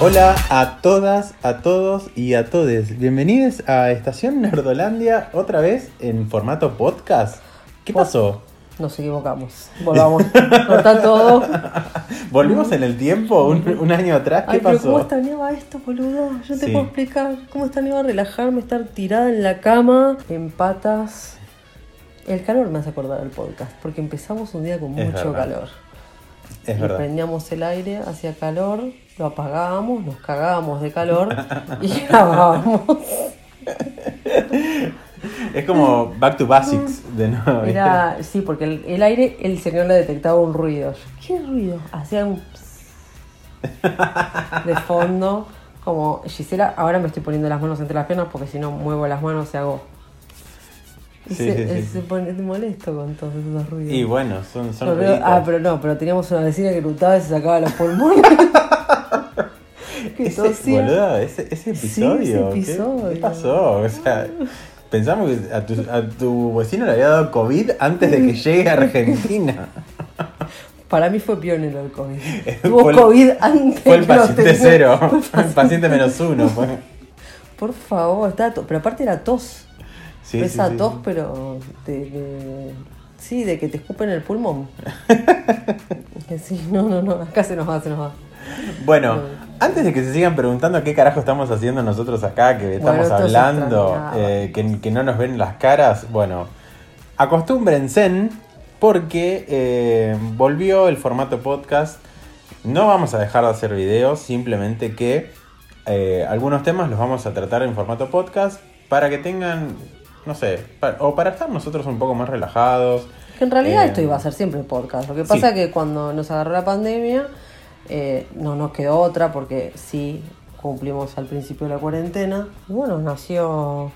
Hola a todas, a todos y a todes. Bienvenidos a Estación Nerdolandia otra vez en formato podcast. ¿Qué pasó? Nos equivocamos. Volvamos. Corta todo. ¿Volvimos en el tiempo? ¿Un, un año atrás? ¿Qué Ay, pero pasó? ¿cómo extrañaba esto, boludo? Yo te Sí. puedo explicar cómo extrañaba relajarme, estar tirada en la cama, en patas. El calor me hace acordar el podcast, porque empezamos un día con Es mucho verdad. calor. Es verdad. prendíamos el aire, hacía calor, lo apagábamos, nos cagábamos de calor y grabábamos. Es como back to basics de nuevo. Era, sí, porque el, el aire, el señor le detectaba un ruido. ¿Qué ruido? Hacía un pss de fondo. Como Gisela, ahora me estoy poniendo las manos entre las piernas porque si no muevo las manos y hago. Y Sí, se, sí, sí. se pone molesto con todos esos ruidos. Y bueno, son, son Pero- ruiditos. ah, pero no, pero teníamos una vecina que gritaba y se sacaba los pulmones. que ese, tosía. boludo, ese, episodio. ese ¿qué- episodio. ¿Qué, pasó? O sea, pensamos que a tu, a tu vecino le había dado COVID antes de que llegue a Argentina. Para mí fue pionero el COVID. Tuvo Fue COVID antes Fue el paciente tenía. cero, Fue el el paciente menos uno. fue. Por favor, estaba to- pero aparte era tos. Sí, Esa sí, tos, sí. pero de, de- sí, de que te escupen el pulmón. sí, no, no, no, acá se nos va, se nos va. Bueno, antes de que se sigan preguntando qué carajo estamos haciendo nosotros acá, que estamos hablando, eh, que, que no nos ven las caras, bueno, acostúmbrense porque eh, volvió el formato podcast. No vamos a dejar de hacer videos, simplemente que eh, algunos temas los vamos a tratar en formato podcast para que tengan, no sé, o para estar nosotros un poco más relajados. Que en realidad Eh, esto iba a ser siempre podcast. Lo que sí. pasa que cuando nos agarró la pandemia, eh, no nos quedó otra porque sí cumplimos al principio de la cuarentena. Y bueno, nació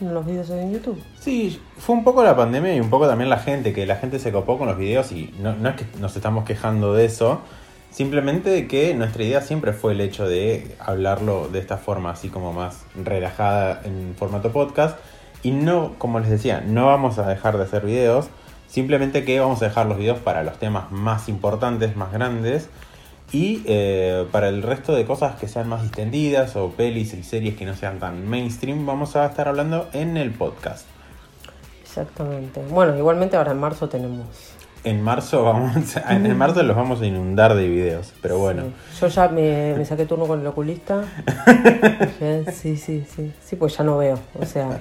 los videos en YouTube. Sí, fue un poco la pandemia y un poco también la gente, que la gente se copó con los videos y no, no es que nos estamos quejando de eso, simplemente que nuestra idea siempre fue el hecho de hablarlo de esta forma, así como más relajada en formato podcast. Y no, como les decía, no vamos a dejar de hacer videos, simplemente que vamos a dejar los videos para los temas más importantes, más grandes. Y eh, para el resto de cosas que sean más distendidas o pelis y series que no sean tan mainstream, vamos a estar hablando en el podcast. Exactamente. Bueno, igualmente ahora en marzo tenemos. En marzo vamos a- en marzo los vamos a inundar de videos, pero bueno. Sí. Yo ya me, me saqué turno con el oculista. Sí, sí, sí. Sí, pues ya no veo. O sea,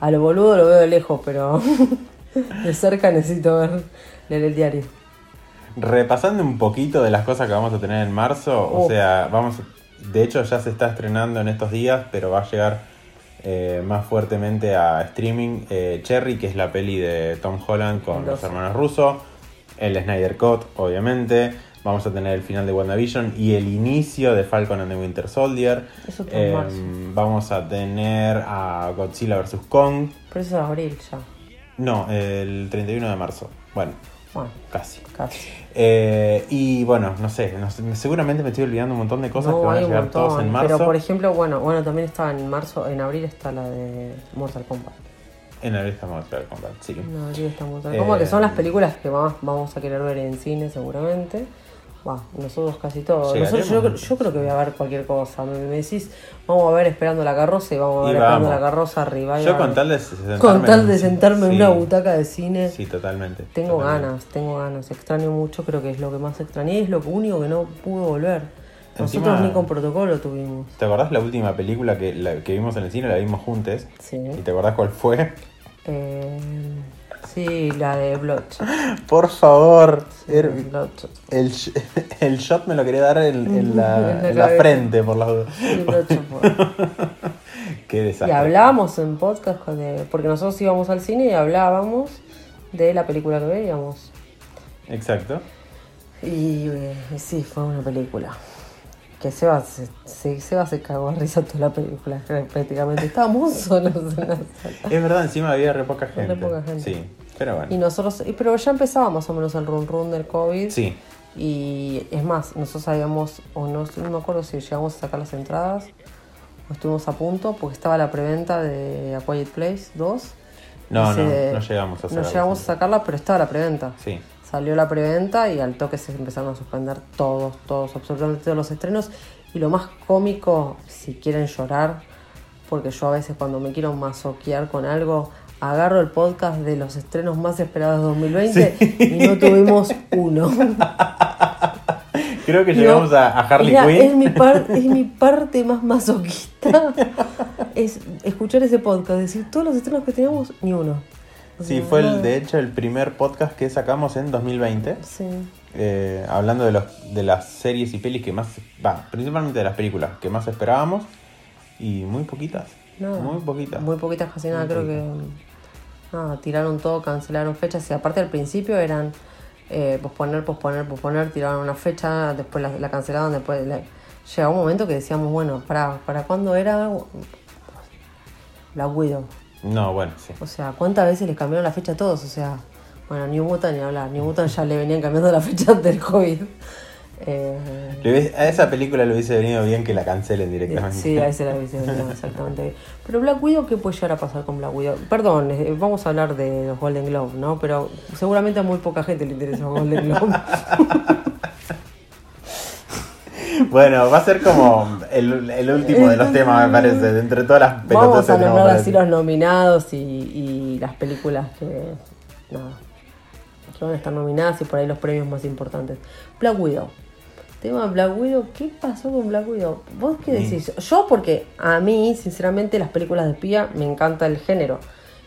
a lo boludo lo veo de lejos, pero de cerca necesito ver, leer el diario. Repasando un poquito de las cosas que vamos a tener en marzo, o sea, vamos, de hecho ya se está estrenando en estos días, pero va a llegar eh, más fuertemente a streaming eh, Cherry, que es la peli de Tom Holland con los Los- hermanos Russo, el Snyder Cut, obviamente. Vamos a tener el final de WandaVision y el inicio de Falcon and the Winter Soldier. Eso Eh, vamos a tener a Godzilla vs. Kong. Pero eso es abril ya. No, el 31 de marzo. Bueno, Bueno, casi. casi. Eh, y bueno, no sé, no sé, seguramente me estoy olvidando un montón de cosas que van a llegar todos en marzo. Pero por ejemplo, bueno, bueno, también está en marzo, en abril está la de Mortal Kombat. En abril estamos a Kombat, sí. En abril está Mortal Eh, Kombat, que son las películas que más vamos a querer ver en cine seguramente. Nosotros casi todos. Nosotros, yo, creo que voy a ver cualquier cosa. Me, me decís, vamos a ver esperando la carroza y vamos a ver esperando la carroza arriba. Yo con tal de sentarme, con tal de en- sentarme en sí, una butaca de cine. Sí, totalmente. Tengo totalmente. ganas, tengo ganas. Extraño mucho, creo que es lo que más extrañé. Es lo único que no pude volver. Nosotros Encima- ni con protocolo tuvimos. ¿Te acordás la última película que, la, que vimos en el cine? La vimos juntos. Sí. ¿Y te acordás cuál fue? Eh, sí, la de Bloodshot. Por favor. er- Bloodshot. el, el shot me lo quería dar en, en la, En la frente, por las dudas. Sí. Qué Y desastre. hablábamos en podcast, con porque nosotros íbamos al cine y hablábamos de la película que veíamos. Exacto. Y eh, sí, fue una película. Que Seba se, se, Seba se cagó a risa toda la película, prácticamente. Estábamos solos en la sala. Es verdad, encima había re poca gente. poca gente. Sí, pero bueno. Y nosotros, pero ya empezaba más o menos el run run del COVID. Sí, Y es más, nosotros sabíamos, o no, no me acuerdo si llegamos a sacar las entradas, o estuvimos a punto, porque estaba la preventa de A Quiet Place 2. No, no, se- no llegamos a No sacarla, llegamos sí. a sacarla, pero estaba la preventa. sí. Salió la preventa y al toque se empezaron a suspender todos, todos, absolutamente todos los estrenos. Y lo más cómico, si quieren llorar, porque yo a veces cuando me quiero masoquear con algo, agarro el podcast de los estrenos más esperados de 2020 y no tuvimos uno. Creo que No, llegamos a, a Harley Mira, Quinn. Es mi, par- es mi parte más masoquista. es escuchar ese podcast, decir todos los estrenos que teníamos, ni uno. Sí, fue el, de hecho el primer podcast que sacamos en 2020. Sí. eh, hablando de, los, de las series y pelis que más, va, principalmente de las películas que más esperábamos y muy poquitas, Nada. muy poquitas. Muy poquitas, casi nada. Creo que nada, tiraron todo, cancelaron fechas. Y aparte al principio eran eh, posponer, posponer, posponer. Tiraron una fecha, después la, la cancelaron. Después la- llegó un momento que decíamos, bueno, ¿para, para cuándo era? La Widow. No, bueno, sí. O sea, ¿cuántas veces les cambiaron la fecha a todos? O sea, bueno, New Mutant ni hablar. New Mutant ya le venían cambiando la fecha del COVID. Eh, A esa película le hubiese venido bien que la cancelen directamente. Sí, a ese la hubiese venido exactamente. Pero Black Widow, ¿qué puede llegar a pasar con Black Widow? Perdón, eh, vamos a hablar de los Golden Globe, ¿no? Pero seguramente a muy poca gente le interesa los Golden Globe. Bueno, va a ser como el, el último de los temas, me parece, de entre todas las vamos pelotas a nombrar así los nominados y, y las películas que, nada, que van a estar nominadas y por ahí los premios más importantes. Black Widow. Tema Black Widow, ¿qué pasó con Black Widow? ¿Vos qué Ni- decís? Yo porque a mí, sinceramente, las películas de espía me encanta el género.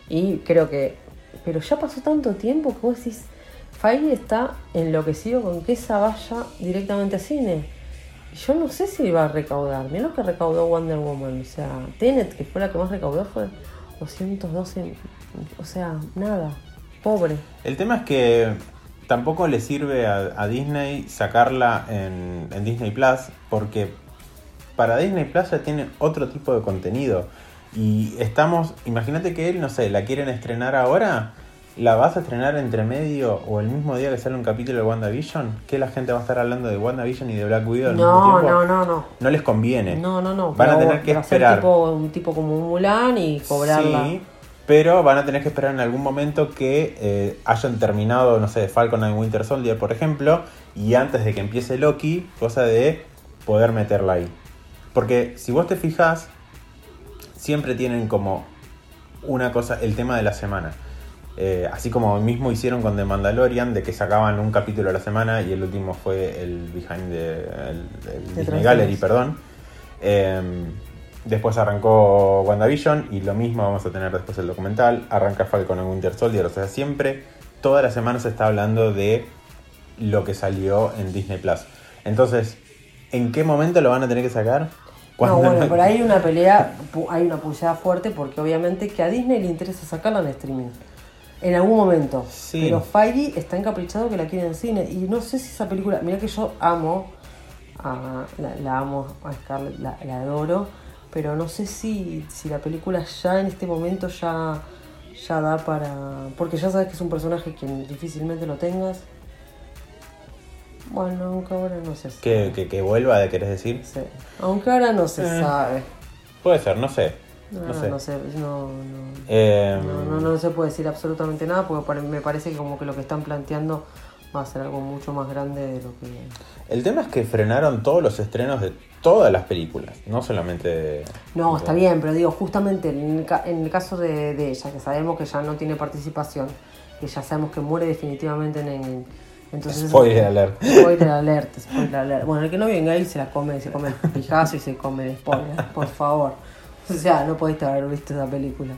Y creo que... Pero ya pasó tanto tiempo que vos decís, Feige está enloquecido con que esa vaya directamente a cine. Yo no sé si va a recaudar. Lo que recaudó Wonder Woman. O sea, Tenet, que fue la que más recaudó, fue 212. O sea, nada. Pobre. El tema es que tampoco le sirve a, a Disney sacarla en, en Disney Plus, porque para Disney Plus ya tiene otro tipo de contenido. Y estamos, imagínate que él, no sé, la quieren estrenar ahora, la vas a estrenar entre medio o el mismo día que sale un capítulo de WandaVision, que la gente va a estar hablando de WandaVision y de Black Widow al mismo No, tiempo. no, no, no. No les conviene. No, no, no. Van a tener que esperar. tipo, un tipo como un Mulan y cobrarla. Sí, pero van a tener que esperar en algún momento que eh, hayan terminado, no sé, Falcon and Winter Soldier, por ejemplo, y antes de que empiece Loki, cosa de poder meterla ahí. Porque si vos te fijas, siempre tienen como una cosa, el tema de la semana. Eh, así como mismo hicieron con The Mandalorian, de que sacaban un capítulo a la semana y el último fue el Behind the el- el Disney Gallery, perdón. Eh, después arrancó WandaVision y lo mismo vamos a tener después el documental. Arranca Falcon and Winter Soldier. O sea, siempre, toda la semana se está hablando de lo que salió en Disney Plus. Entonces, ¿en qué momento lo van a tener que sacar? No, bueno, pero hay una pelea, hay una pulsada fuerte porque obviamente que a Disney le interesa sacarla en streaming. En algún momento. Sí. Pero Feige está encaprichado que la quiere en cine. Y no sé si esa película. Mira que yo amo. A, la, la amo a Scarlett, la, la adoro. Pero no sé si, si la película ya en este momento ya, ya da para. Porque ya sabes que es un personaje que difícilmente lo tengas. Bueno, aunque ahora no se sabe. que, que, que vuelva, de querés decir. Sí. Aunque ahora no se Eh. sabe. Puede ser, no sé. No, No sé. no sé, no, no. Eh, No, no, no se puede decir absolutamente nada porque me parece que como que lo que están planteando va a ser algo mucho más grande de lo que... El tema es que frenaron todos los estrenos de todas las películas, no solamente de... No, de- está bien, pero digo, justamente en el, ca- en el caso de, de ella, que sabemos que ya no tiene participación, que ya sabemos que muere definitivamente en... en- entonces, Spoiler alert. Spoiler alert, spoiler alert. Bueno, el que no venga ahí se la come, se come el pijazo y se come el spoiler, por favor. O sea, no podés haber visto esa película.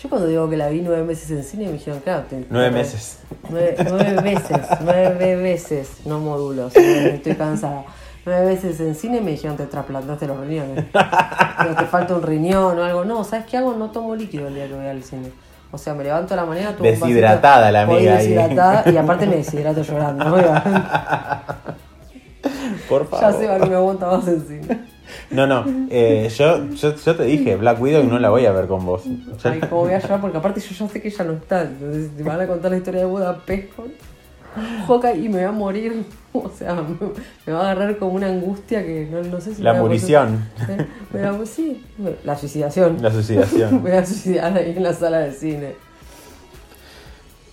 Yo cuando digo que la vi nueve meses en cine me dijeron, claro, te- Nueve meses. Nueve, nueve veces, nueve veces, no módulos, estoy cansada. Nueve veces en cine me dijeron te trasplantaste los riñones. Pero te falta un riñón o algo. No, ¿sabes qué hago? No tomo líquido el día que voy al cine. O sea, me levanto a la mañana, tomo un Deshidratada la amiga ahí. deshidratada y aparte me deshidrato llorando. Por Ya favor. se va que me aguanta más en cine. No, no. eh, yo, yo, yo te dije, Black Widow no la voy a ver con vos. Ay, cómo voy a llorar, porque aparte yo ya sé que ella no está. Entonces, te van a contar la historia de Budapest Hawkeye y me voy a morir. O sea, me, me va a agarrar como una angustia que no, no sé si La me voy a munición. poner- Me, me va- sí, me- la suicidación. La suicidación. me voy a suicidar ahí en la sala de cine.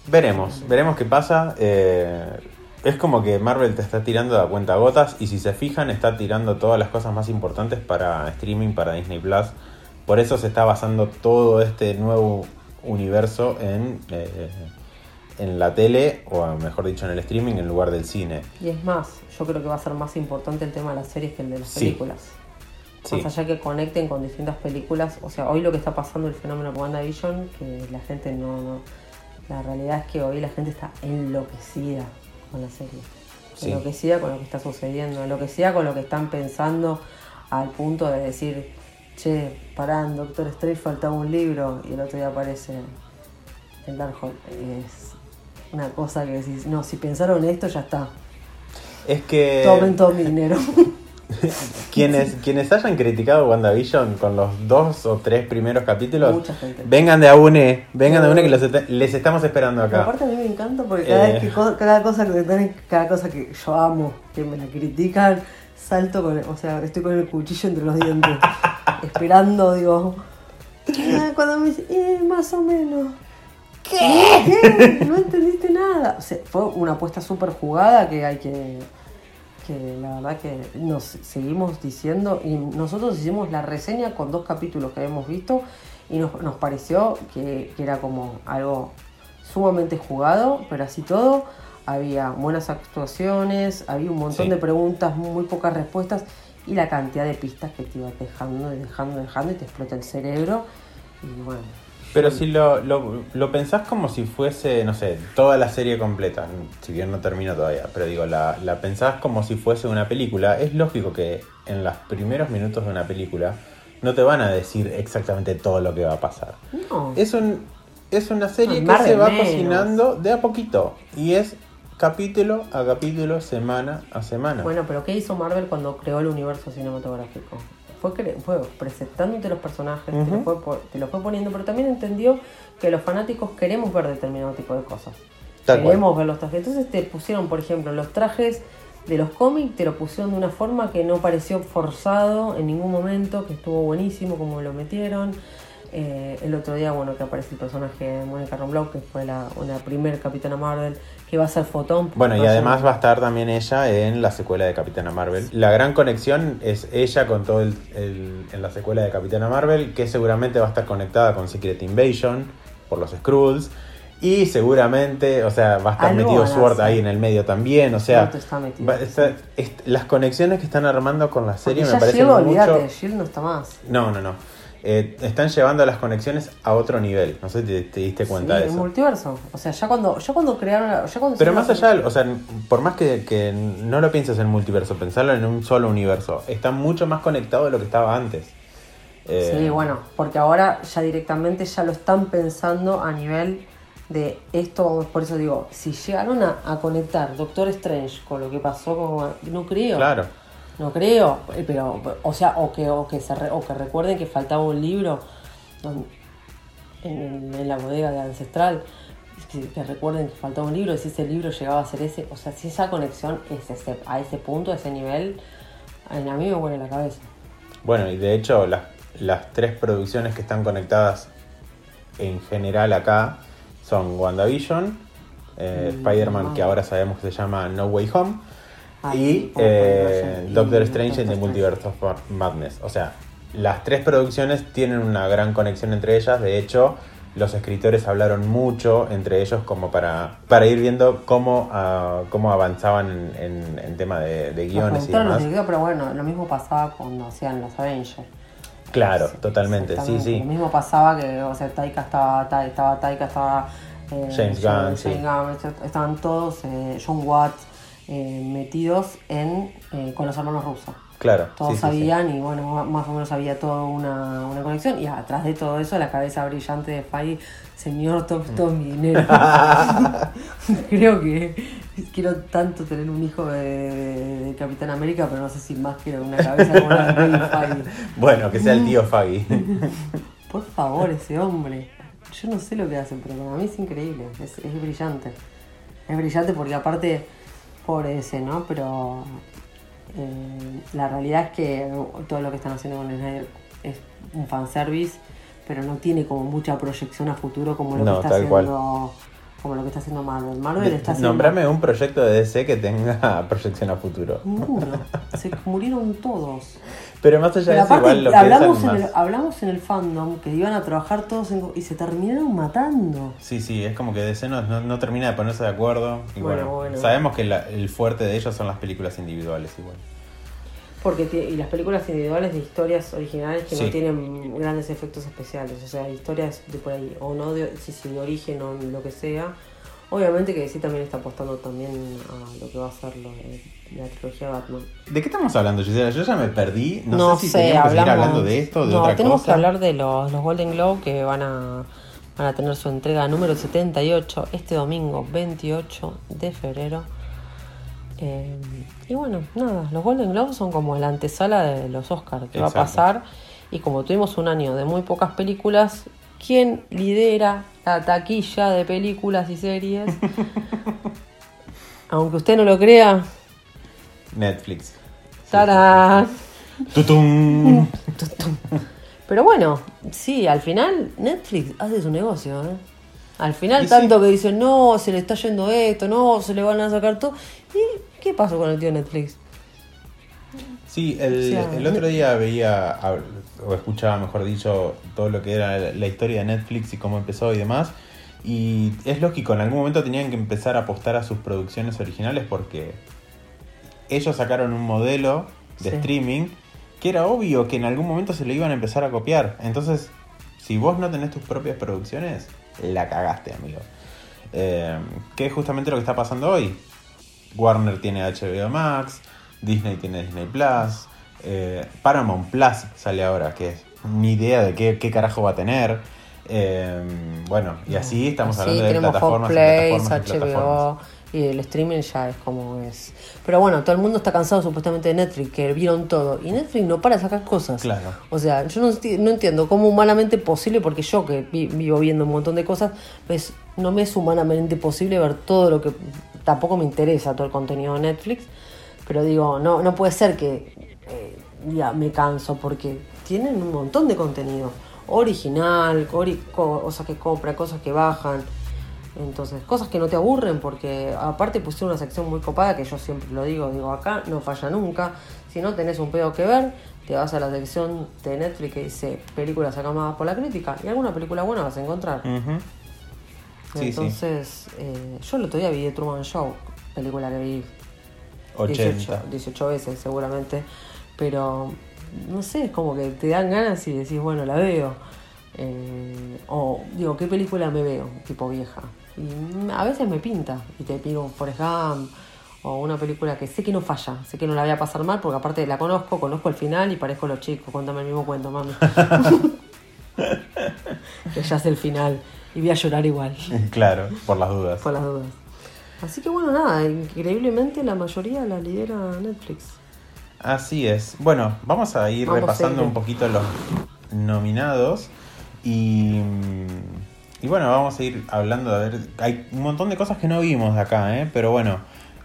Veremos, veremos qué pasa. eh, es como que Marvel te está tirando a cuenta gotas y si se fijan está tirando todas las cosas más importantes para streaming, para Disney Plus. Por eso se está basando todo este nuevo universo en, eh, en la tele, o mejor dicho en el streaming, en lugar del cine. Y es más, yo creo que va a ser más importante el tema de las series que el de las Sí. películas. Sí. Más allá que conecten con distintas películas. O sea, hoy lo que está pasando el fenómeno WandaVision, que la gente no, no- La realidad es que hoy la gente está enloquecida con la serie. Sí. Enloquecida con lo que está sucediendo, enloquecida con lo que están pensando al punto de decir, che, pará, en Doctor Strange faltaba un libro y el otro día aparece el Darkhold. Es una cosa que decís, no, si pensaron esto ya está. Es que Tomen todo mi dinero. quienes, quienes hayan criticado WandaVision con los dos o tres primeros capítulos, Mucha gente. vengan de a une, vengan de a une que los est- les estamos esperando Pero acá. aparte a mí me encanta porque cada, Eh. vez que co- cada cosa que tenés- cada cosa que yo amo, que me la critican, salto con, o sea, estoy con el cuchillo entre los dientes, esperando, digo, ah, cuando me dice, eh, más o menos. ¿Qué? No entendiste nada. O sea, fue una apuesta súper jugada que hay que, que la verdad que nos seguimos diciendo y nosotros hicimos la reseña con dos capítulos que habíamos visto y nos, nos pareció que, que era como algo sumamente jugado, pero así todo había buenas actuaciones, había un montón Sí. de preguntas, muy pocas respuestas y la cantidad de pistas que te iba dejando, y dejando, dejando y te explota el cerebro y bueno. Pero si lo, lo, lo pensás como si fuese, no sé, toda la serie completa, si bien no termina todavía, pero digo, la, la pensás como si fuese una película, es lógico que en los primeros minutos de una película no te van a decir exactamente todo lo que va a pasar. No. Es, un, es una serie No, que se va menos. cocinando de a poquito y es capítulo a capítulo, semana a semana. Bueno, pero ¿qué hizo Marvel cuando creó el universo cinematográfico? Fue, fue presentándote los personajes, te, Ujú. lo fue, te poniendo, pero también entendió que los fanáticos queremos ver determinado tipo de cosas. Tal cual. queremos ver los trajes. Entonces te pusieron, por ejemplo, los trajes de los cómics, te lo pusieron de una forma que no pareció forzado en ningún momento, que estuvo buenísimo como lo metieron. Eh, el otro día, bueno, que aparece el personaje de Mónica Rambeau, que fue la, una primer Capitana Marvel, que va a ser Fotón. Bueno, y ser- además va a estar también ella en la secuela de Capitana Marvel. La gran conexión es ella con todo el, el- en la secuela de Capitana Marvel, que seguramente va a estar conectada con Secret Invasion por los Skrulls. Y seguramente, o sea, va a estar Algo metido Sword ahí en el medio también. O sea, está metido. va- está- est- las conexiones que están armando con la serie Porque me parecen mucho. olvídate, Shield no está más. No, no, no. Eh, están llevando las conexiones a otro nivel. No sé si te, te diste cuenta sí, de el eso. multiverso. O sea, ya cuando, ya cuando crearon. Ya cuando Pero más allá, o sea, por más que, que no lo pienses en multiverso, pensarlo en un solo universo, está mucho más conectado de lo que estaba antes. Eh, Sí, bueno, porque ahora ya directamente ya lo están pensando a nivel de esto, por eso digo, si llegaron a, a conectar Doctor Strange con lo que pasó con... No creo. Claro. No creo, eh, pero, o sea, o que, o que, se re- o que recuerden que faltaba un libro en, en la bodega de Ancestral, que, que recuerden que faltaba un libro, si ese libro llegaba a ser ese, o sea, si esa conexión es ese, a ese punto, a ese nivel, a mí me huele la cabeza. Bueno, y de hecho, las, las tres producciones que están conectadas en general acá son WandaVision, eh, Mm, Spider-Man, no. que ahora sabemos que se llama No Way Home, Ah, y eh, Doctor Strange en the Multiverse of Madness. O sea, las tres producciones tienen una gran conexión entre ellas. De hecho, los escritores hablaron mucho entre ellos como para, para ir viendo cómo, ah, cómo avanzaban en, en tema de, guiones y demás. dirigió, pero bueno, lo mismo pasaba cuando hacían los Avengers. Claro, Sí, totalmente, sí, sí. Lo mismo pasaba que, o sea, Taika estaba, Ta- estaba Taika, estaba eh, James Gunn, sí. Gunn, estaban todos, eh, John Watt, eh, metidos en eh, con los hermanos rusos. Claro, Todos sí, sí, sí. sabían y bueno, más o menos había toda una, una conexión. Y atrás de todo eso, la cabeza brillante de Fai, señor, tome todo mi dinero. Creo que quiero tanto tener un hijo de, de- de Capitán América, pero no sé si más quiero una cabeza como la de Feige. Bueno, que sea el tío Faggy. Por favor, ese hombre. Yo no sé lo que hacen, pero para mí es increíble. Es, es brillante. Es brillante porque aparte, pobre ese, ¿no? Pero eh, la realidad es que todo lo que están haciendo con Snyder es un fanservice, pero no tiene como mucha proyección a futuro como lo No, que está haciendo como lo que está haciendo Marvel. Marvel está haciendo... Nombrame un proyecto de DC que tenga proyección a futuro. Ninguno. Se murieron todos. Pero más allá Pero de eso, aparte, igual lo hablamos, piensan en más. el, hablamos en el fandom que iban a trabajar todos en- y se terminaron matando. Sí, sí, es como que DC no, no, no termina de ponerse de acuerdo. Y Bueno, bueno, bueno. sabemos que la- el fuerte de ellos son las películas individuales igual. Porque y las películas individuales de historias originales que Sí. no tienen grandes efectos especiales, o sea, historias de por ahí, o no de, sí, de origen o lo que sea. Obviamente que sí también está apostando también a lo que va a ser lo de la trilogía Batman. ¿De qué estamos hablando, Gisela? Yo ya me perdí. No, No sé si sé, teníamos que seguir hablamos- hablando de esto, de no, otra tenemos cosa. que hablar de los, los Golden Globe que van a, van a tener su entrega número 78 este domingo 28 de febrero. Eh, y bueno, nada, los Golden Globes son como la antesala de los Oscars que va a pasar. Y como tuvimos un año de muy pocas películas, ¿quién lidera la taquilla de películas y series? Aunque usted no lo crea, Netflix. ¡tarán! ¡Tutum! Pero bueno, sí, al final Netflix hace su negocio, ¿eh? Al final Y tanto sí. que dicen, no, se le está yendo esto, no, se le van a sacar todo. ¿Y qué pasó con el tío Netflix? Sí, el, O sea, el otro día veía, o escuchaba, mejor dicho, todo lo que era la, la historia de Netflix y cómo empezó y demás. Y es lógico, en algún momento tenían que empezar a apostar a sus producciones originales porque ellos sacaron un modelo de Sí. streaming que era obvio que en algún momento se lo iban a empezar a copiar. Entonces, si vos no tenés tus propias producciones, la cagaste, amigo. Eh, que es justamente lo que está pasando hoy. Warner tiene HBO Max, Disney tiene Disney Plus, eh, Paramount Plus sale ahora, que es ni idea de qué, qué carajo va a tener. Eh, bueno, y así estamos Sí, hablando de tenemos plataformas, y Hotplay, plataformas y plataformas. HBO y el streaming ya es como es. Pero bueno, todo el mundo está cansado supuestamente de Netflix, que vieron todo. Y Netflix no para de sacar cosas. Claro. O sea, yo no, enti- no entiendo cómo humanamente posible, porque yo que vi- vivo viendo un montón de cosas, pues no me es humanamente posible ver todo lo que... Tampoco me interesa todo el contenido de Netflix, pero digo, no, no puede ser que eh, ya me canso, porque tienen un montón de contenido original, ori- co- cosas que compra, cosas que bajan. Entonces, cosas que no te aburren, porque aparte pusieron una sección muy copada que yo siempre lo digo, digo acá no falla nunca. Si no tenés un pedo que ver, te vas a la sección de Netflix que dice películas aclamadas por la crítica y alguna película buena vas a encontrar. Sí. Entonces, eh, yo el otro día vi The Truman Show, película que vi 80. 18, 18 veces seguramente, pero no sé, es como que te dan ganas y decís, bueno, la veo. Eh, o digo, ¿qué película me veo? Tipo vieja. Y a veces me pinta y te pido un Forrest Gump o una película que sé que no falla, sé que no la voy a pasar mal porque aparte la conozco, conozco el final y parezco los chicos, cuéntame el mismo cuento, mami. que ya sé el final y voy a llorar igual, Claro, por las dudas. por las dudas. Así que bueno, nada, increíblemente la mayoría la lidera Netflix. Así es. Bueno, vamos a ir Vamos repasando un poquito los nominados y, y bueno, vamos a ir hablando, a ver, hay un montón de cosas que no vimos de acá, ¿eh? pero bueno,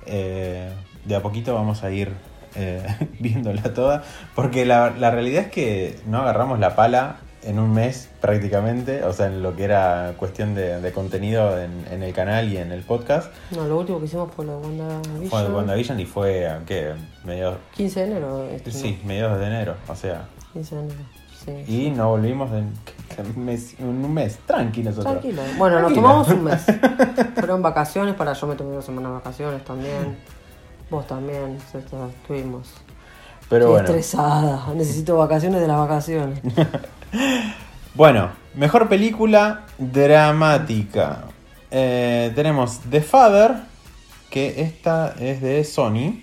eh, de a poquito vamos a ir eh, viéndola toda, porque la, la realidad es que no agarramos la pala en un mes prácticamente, o sea, en lo que era cuestión de, de contenido en, en el canal y en el podcast, No, lo último que hicimos fue lo de WandaVision. fue WandaVision y fue, ¿qué? Mediados, 15 de enero. estrenó. Sí, mediados de enero, o sea. 15 de enero, sí. Y no volvimos en, un mes, tranqui nosotros. Tranquilo. Bueno, nos tomamos un mes. Fueron vacaciones, para yo me tomé dos semanas de vacaciones también. Vos también, estuvimos. Pero Estoy bueno. estresada, necesito vacaciones de las vacaciones. Bueno, mejor película dramática. Eh, tenemos The Father, que esta es de Sony.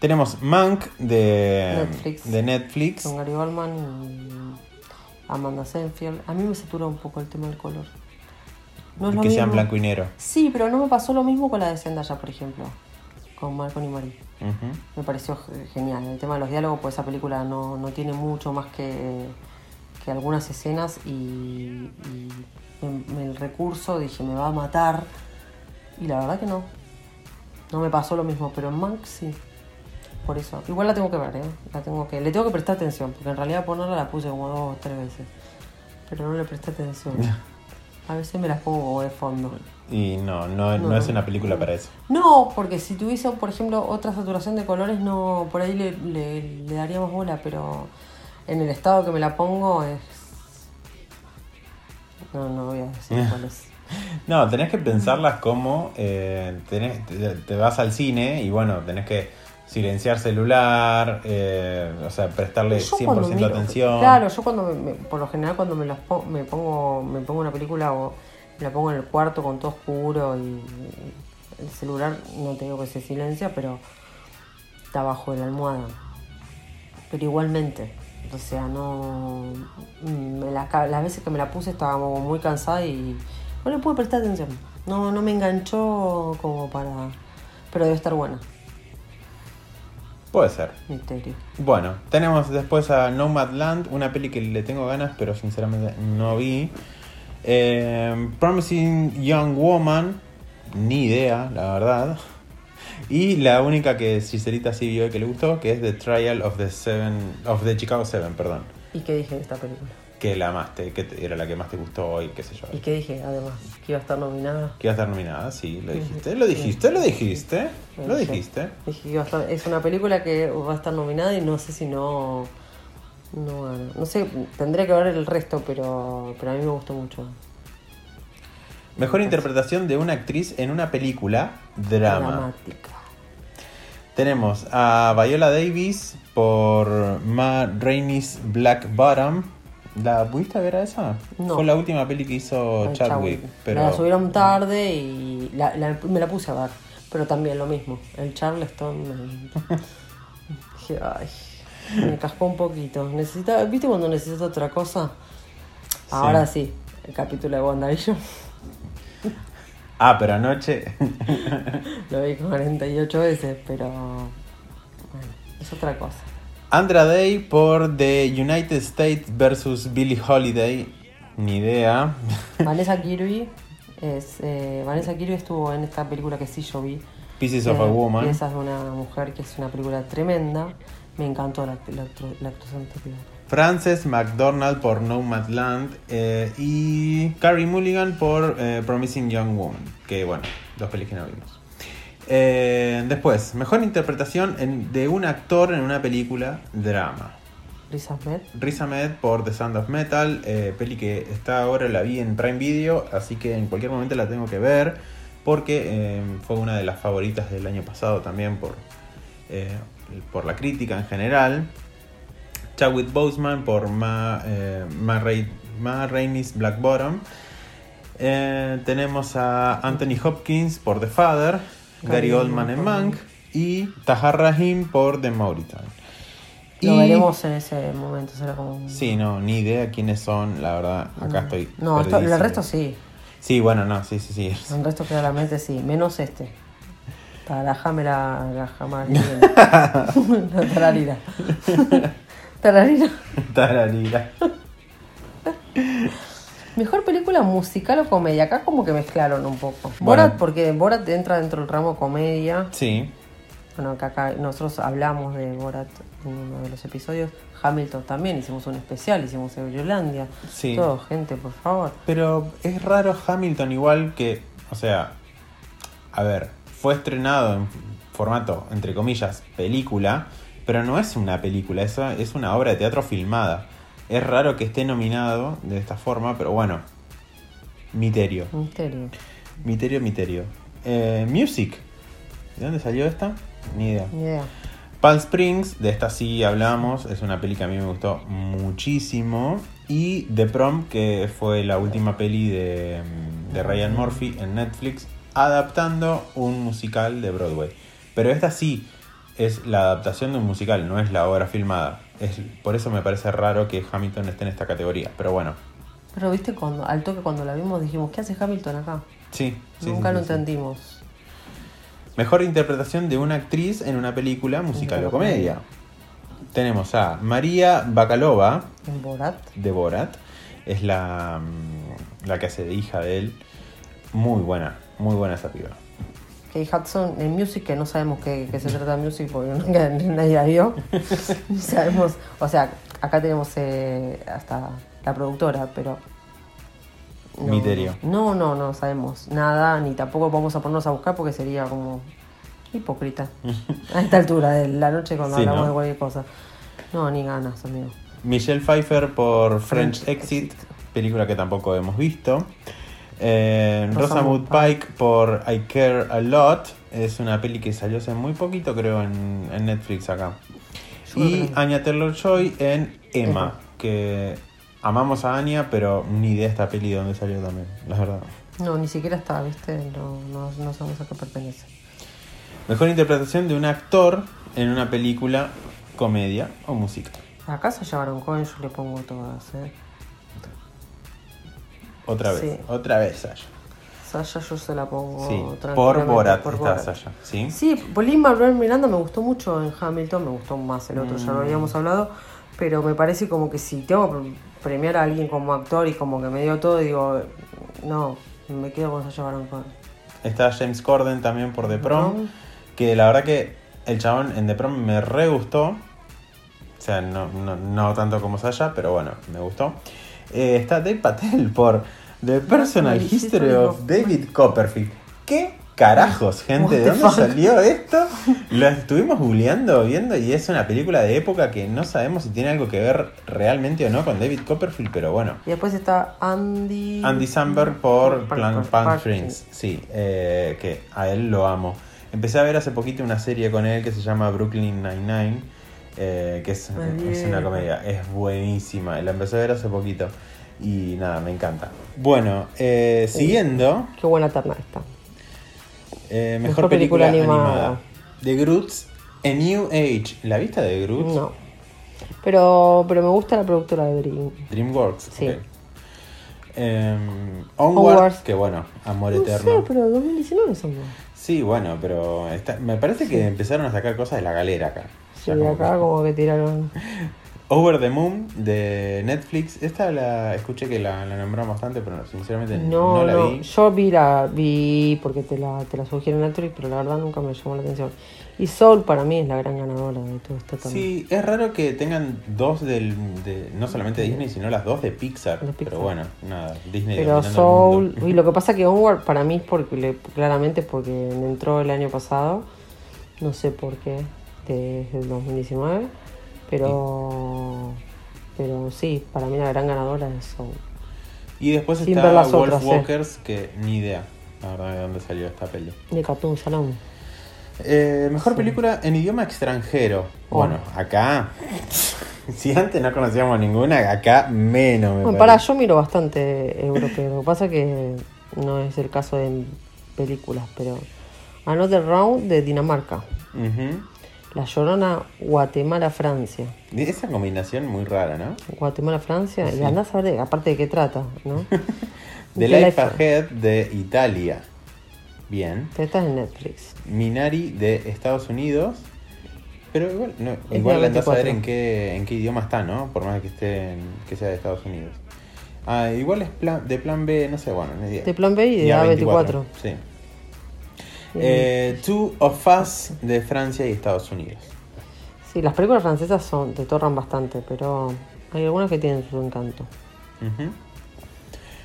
Tenemos Mank de Netflix. de Netflix. Con Gary Oldman y Amanda Seyfried. A mí me satura un poco el tema del color. No es que sea en mismo. blanco y negro. Sí, pero no me pasó lo mismo con la de Zendaya, por ejemplo. Con Malcolm y Marie. Me pareció ge- genial. El tema de los diálogos, pues esa película no, no tiene mucho más que, que algunas escenas y, el recurso dije, me va a matar. Y la verdad que no. No me pasó lo mismo, pero en Mank sí. Por eso. Igual la tengo que ver, ¿eh? La tengo que, le tengo que prestar atención, porque en realidad ponerla la puse como dos o tres veces. Pero no le presté atención. A veces me las pongo de fondo. Y no, no, no, No. es una película para eso. No, porque si tuviese, por ejemplo, otra saturación de colores, no por ahí le, le, le daría más bola, pero en el estado que me la pongo es... No, no voy a decir cuál es. No, tenés que pensarlas como eh, tenés- te, te vas al cine y bueno, tenés que silenciar celular, eh, o sea, prestarle Yo 100% cuando miro- atención. Claro, yo cuando, me- por lo general, cuando me, las pon- me pongo me pongo una película o me la pongo en el cuarto con todo oscuro y el celular, no te digo que se silencia, pero está abajo de la almohada. Pero igualmente, o sea, no. me la ca- las veces que me la puse estaba como muy cansada y no le pude prestar atención. No, no me enganchó como para. Pero debe estar buena, Puede ser. misterio. Bueno, tenemos después a Nomadland, una peli que le tengo ganas, pero sinceramente no vi. Eh, Promising Young Woman, ni idea, la verdad. Y la única que Cicerita sí vio y que le gustó, que es The Trial of the Seven, of the Chicago Seven, perdón. ¿Y qué dije de esta película? Que la más te- que te- era la que más te gustó y qué sé yo. ¿Y qué dije además? Que iba a estar nominada. Que iba a estar nominada, sí, lo dijiste, lo dijiste, lo dijiste, lo dijiste. Dije que iba a estar, es una película que va a estar nominada y no sé si no. No. No sé, tendría que ver el resto, pero, pero a mí me gustó mucho. Mejor interpretación de una actriz en una película drama. Dramática. Tenemos a Viola Davis por Ma Rainey's Black Bottom. ¿La pudiste ver a esa? No. Fue la última peli que hizo Ay, Chadwick. Chadwick. Pero... Me la subieron tarde y la- la- me la puse a ver. Pero también lo mismo. El Charleston. dije, ay, me cascó un poquito. Necesitaba, ¿Viste cuando necesitas otra cosa? Ahora sí, el capítulo de WandaVision. Ah, pero anoche. Lo vi 48 veces, pero bueno, es otra cosa. Andra Day por The United States versus Billie Holiday. Ni idea. Vanessa Kirby es eh, Vanessa Kirby estuvo en esta película que sí yo vi. Pieces of a Eh, Woman. Piezas de una mujer que es una película tremenda. Me encantó la, la, la actuación de. Frances McDormand por Nomadland. eh, y Carrie Mulligan por eh, Promising Young Woman. Que bueno, dos pelis que no vimos. Eh, después, mejor interpretación en- de un actor en una película drama. Riz Ahmed. Riz Ahmed por The Sound of Metal, eh, peli que está ahora, la vi en Prime Video, así que en cualquier momento la tengo que ver, porque fue una de las favoritas del año pasado también por, por la crítica en general. Chadwick Boseman por Ma, eh, Ma, Ray- Ma Rainey's Black Bottom. Eh, tenemos a Anthony Hopkins por The Father, Gary Oldman en. Mank y Tahar Rahim por The Mauritan. Lo Y- veremos en ese momento. Será como un- Sí, no, ni idea quiénes son, la verdad, acá estoy. No, esto- el resto sí. Sí, bueno, no, sí, sí, sí. El resto claramente sí. Menos este. Tarajame la, la jamás. la tararira. Tararira. Tararira. Mejor película musical o comedia. Acá como que mezclaron un poco. Bueno. Borat, porque Borat entra dentro del ramo comedia. Sí, Bueno, que acá nosotros hablamos de Borat en uno de los episodios. Hamilton también, hicimos un especial, hicimos Eurolandia. Sí. Todo, gente, por favor. pero es raro Hamilton igual que, o sea, a ver, fue estrenado en formato, entre comillas, película, pero no es una película, es, es una obra de teatro filmada. Es raro que esté nominado de esta forma, pero bueno, Miterio. Misterio. Miterio, Miterio. Eh, Music. ¿De dónde salió esta? Ni idea. Ni idea. Palm Springs, de esta sí hablamos, es una peli que a mí me gustó muchísimo. Y The Prom, que fue la última peli de, de Ryan Murphy en Netflix, adaptando un musical de Broadway. Pero esta sí es la adaptación de un musical, no es la obra filmada. Es, por eso me parece raro que Hamilton esté en esta categoría. Pero bueno, Pero viste, cuando al toque cuando la vimos dijimos, ¿qué hace Hamilton acá? sí. sí, Nunca sí, lo sí, entendimos. Mejor interpretación de una actriz en una película musical o comedia. Tenemos a María Bakalova, En Borat. de Borat. Es la, mm, la que hace de hija de él. Muy buena, muy buena esa piba. Kate Hudson en Music, que no sabemos qué, qué se trata de Music porque nunca nadie la vio. Sabemos, o sea, acá tenemos eh, hasta la productora, pero No, Miterio. No, no, no sabemos nada, ni tampoco vamos a ponernos a buscar porque sería como hipócrita. a esta altura de la noche cuando Sí, hablamos ¿no? de cualquier cosa. No, ni ganas, amigo. Michelle Pfeiffer por French French Exit, Exit. película que tampoco hemos visto. Eh, Rosamund Pike por I Care a Lot, es una peli que salió hace muy poquito, creo, en, en Netflix acá. Yo Y no. Anya Taylor Joy en Emma, que amamos a Anya, pero ni de esta peli de dónde salió también, la verdad. No, ni siquiera está, ¿viste? No, no, no sabemos a qué pertenece. Mejor interpretación de un actor en una película, comedia o musical. Acá se llevaron con, yo le pongo todas, ¿eh? Otra vez, Sí. otra vez, Sasha. Sasha yo se la pongo Sí, por Borat por está Borat. Sasha, ¿sí? Sí, Pauline Manuel Miranda me gustó mucho en Hamilton, me gustó más el otro, ya lo Mm. habíamos hablado, pero me parece como que si tengo que premiar a alguien como actor y como que me dio todo, digo, no, me quedo con Sasha Baron Cohen. Está James Corden también por The Prom. Prom. Que la verdad que el chabón en The Prom me re gustó. O sea, no, no, no tanto como Sasha, pero bueno, me gustó. Eh, está Dave Patel por The Personal History History of David Copperfield. ¿Qué carajos, gente? ¿De dónde fuck? salió esto? Lo estuvimos googleando, viendo, y es una película de época que no sabemos si tiene algo que ver realmente o no con David Copperfield, pero bueno. Y después está Andy... Andy Samberg por Plan Par- Springs. Sí, eh, que a él lo amo. Empecé a ver hace poquito una serie con él que se llama Brooklyn Nine-Nine, eh, que es, una comedia, es buenísima. La empecé a ver hace poquito y nada, me encanta. Bueno, eh, siguiendo, Qué buena terna está. eh, mejor, Mejor película, película animada. The Groots, A New Age. ¿La vista de Groots? No. Pero, pero me gusta la productora de Dream. DreamWorks. Sí. Em, Onward, Onward. que bueno, amor No eterno. sé, pero 2019 son. Sí, bueno, pero está- me parece que empezaron a sacar cosas de la galera acá. Sí, Ya como acá que- como que tiraron... Over the Moon de Netflix. Esta la escuché que la, la nombraron bastante, pero sinceramente no, No, la no, vi. yo vi la vi porque te la, te la sugiere Netflix, pero la verdad nunca me llamó la atención. Y Soul para mí es la gran ganadora de todo esto también. Sí, es raro que tengan dos del, de, no solamente de Disney, sino las dos de Pixar. Pixar. Pero bueno, nada, Disney Pero Soul, y lo que pasa que Onward para mí es porque claramente porque me entró el año pasado, no sé por qué, desde el 2019, pero pero sí, para mí la gran ganadora es Soul. Y después Sin está las Wolf otras, eh. Walkers, que ni idea, la verdad, de dónde salió esta peli. De Cartoon Salón. Eh, mejor película en idioma extranjero. Oh. Bueno, acá. si antes no conocíamos ninguna, acá menos. Me Bueno, para, parece. yo miro bastante europeo. Lo que pasa que no es el caso de películas, pero Another Round de Dinamarca. Ujú. La Llorona, Guatemala, Francia. Esa combinación muy rara, ¿no? Guatemala, Francia. Sí. Y andás a ver, de- aparte de qué trata, ¿no? The Life Life- Ahead de Italia. Bien. Estás en Netflix. Minari de Estados Unidos. Pero igual, no, igual andás a ver 24. en qué, en qué idioma está, ¿no? Por más que esté en- que sea de Estados Unidos. Ah, igual es plan, de plan B, no sé, bueno, idea. De plan B y de Ya, A24. Sí. Eh, Two of Us de Francia y Estados Unidos. Sí, las películas francesas son, te torran bastante, pero hay algunas que tienen su encanto.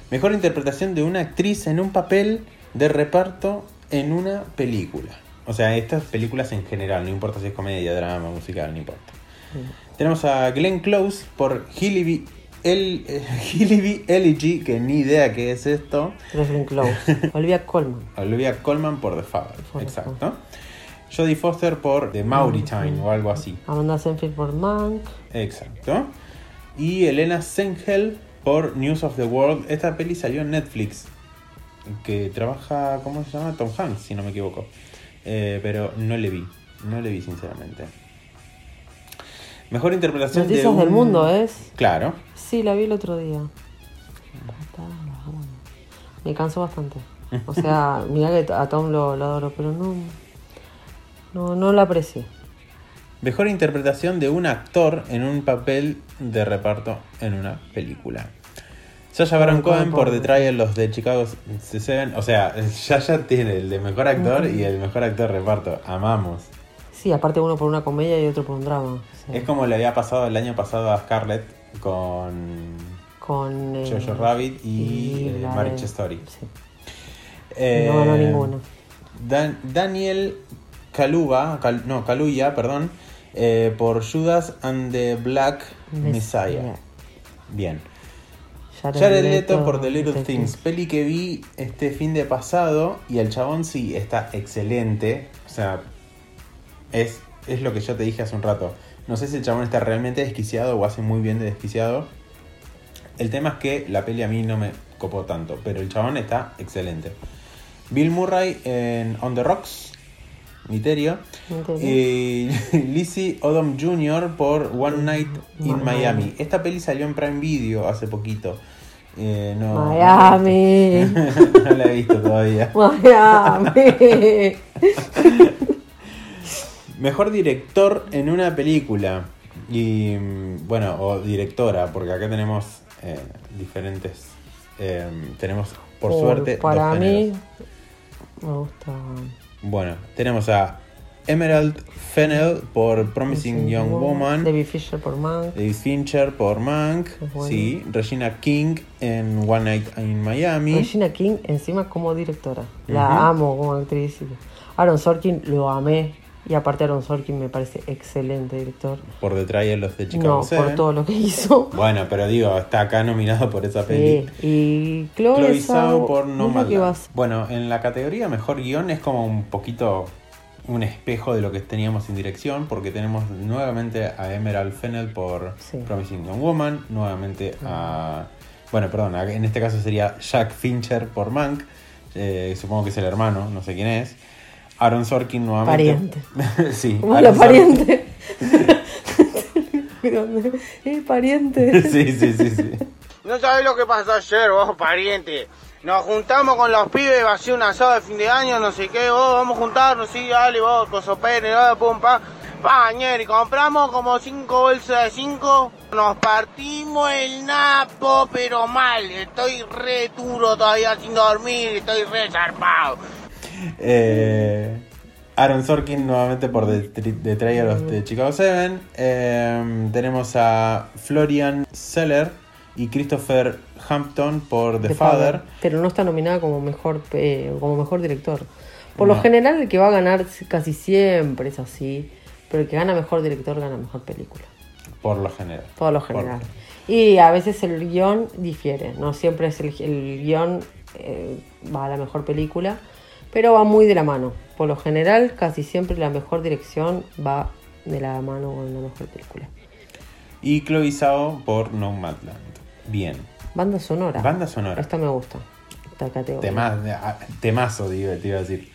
Mejor interpretación de una actriz en un papel de reparto en una película. O sea, estas películas en general, no importa si es comedia, drama, musical, no importa. Tenemos a Glenn Close por Hillby el, eh, Hillby Elegy, que ni idea qué es esto. Glenn Close. Olivia Colman. Olivia Colman por The Father, For exacto. Jodie Foster por The Mauritine o algo así. Amanda Seyfried por Mank. Exacto. Y Elena Sengel por News of the World. Esta peli salió en Netflix. Que trabaja, ¿cómo se llama? Tom Hanks, si no me equivoco. Eh, pero no le vi. No le vi, sinceramente. Mejor interpretación de Noticias del un- mundo, ¿es? Claro. Sí, la vi el otro día. Me cansó bastante. O sea, mirá que a Tom lo, lo adoro, pero no, no, no la aprecié. Mejor interpretación de un actor en un papel de reparto en una película. Sasha Baron Cohen por The Trial of the Chicago Seven. O sea, Sasha tiene el de mejor actor y el mejor actor de reparto. Amamos. Sí, aparte uno por una comedia y otro por un drama. Sí. Es como le había pasado el año pasado a Scarlett con con eh, Jojo Rabbit y, eh, Marriage de- Story. sí. Eh, No ganó ninguno. Dan- Daniel Kaluuya, Kal- no, Kaluuya, perdón, eh, por Judas and the Black Messiah. Bien. Jared Leto por The Little. Things, peli que vi este fin de pasado y el chabón sí está excelente. O sea, es, es lo que yo te dije hace un rato. No sé si el chabón está realmente desquiciado o hace muy bien de desquiciado. El tema es que la peli a mí no me copó tanto, pero el chabón está excelente. Bill Murray en On the Rocks, Miterio. Y Lizzie Odom Jr. por One Night in Miami. Esta peli salió en Prime Video hace poquito. Eh, no, Miami. no la he visto todavía. Miami. Mejor director en una película. Y bueno, o directora, porque acá tenemos eh, diferentes. eh, tenemos, por, suerte, Para dos mí, me gusta. Bueno, tenemos a Emerald Fennell por Promising Young Woman. David Fisher por Mank. David Fincher por Mank. Bueno. Sí. Regina King en One Night in Miami. Regina King, encima como directora. La amo como actriz. Aaron Sorkin lo amé. Y aparte Aaron Sorkin me parece excelente director. Por The Trial of the Chicago No, por todo lo que hizo. Bueno, pero digo, está acá nominado por esa peli. Sí. Y Chloe, Zhao, por no Bueno, en la categoría mejor guion es como un poquito un espejo de lo que teníamos en dirección, porque tenemos nuevamente a Emerald Fennell por Sí. Promising Young Woman, nuevamente a. Bueno, perdón, en este caso sería Jack Fincher por Mank, eh, supongo que es el hermano, no sé quién es. Aaron Sorkin nuevamente. Pariente. sí, ¿Cómo es la Aaron Sorkin- pariente? ¿Es pariente? sí, sí, sí, sí. No sabés lo que pasó ayer, vos, pariente. Nos juntamos con los pibes, va a ser un asado de fin de año, no sé qué, vos, vamos a juntarnos, sí, dale, vos, coso pene, dale, pum, pa. Pa, ñeri, compramos como cinco bolsas de cinco, nos partimos el napo, pero mal, estoy re duro todavía sin dormir, estoy re zarpado. Eh, Aaron Sorkin nuevamente por The, The Trial of the Chicago 7. Eh, tenemos a Florian Seller y Christopher Hampton por The, The Father. Pero no está nominada como mejor eh, como mejor director. Por lo general el que va a ganar casi siempre es así, pero el que gana mejor director gana mejor película. Por lo general. Por lo general. Y a veces el guion difiere, no siempre es el, el guion eh, va a la mejor película, pero va muy de la mano. Por lo general, casi siempre la mejor dirección va de la mano con la mejor película. Y Chloe Zhao por Nomadland. Bien. Banda sonora. Banda sonora. Esta me gusta. Esta categoría. Tema- ah, temazo, digo, te iba a decir.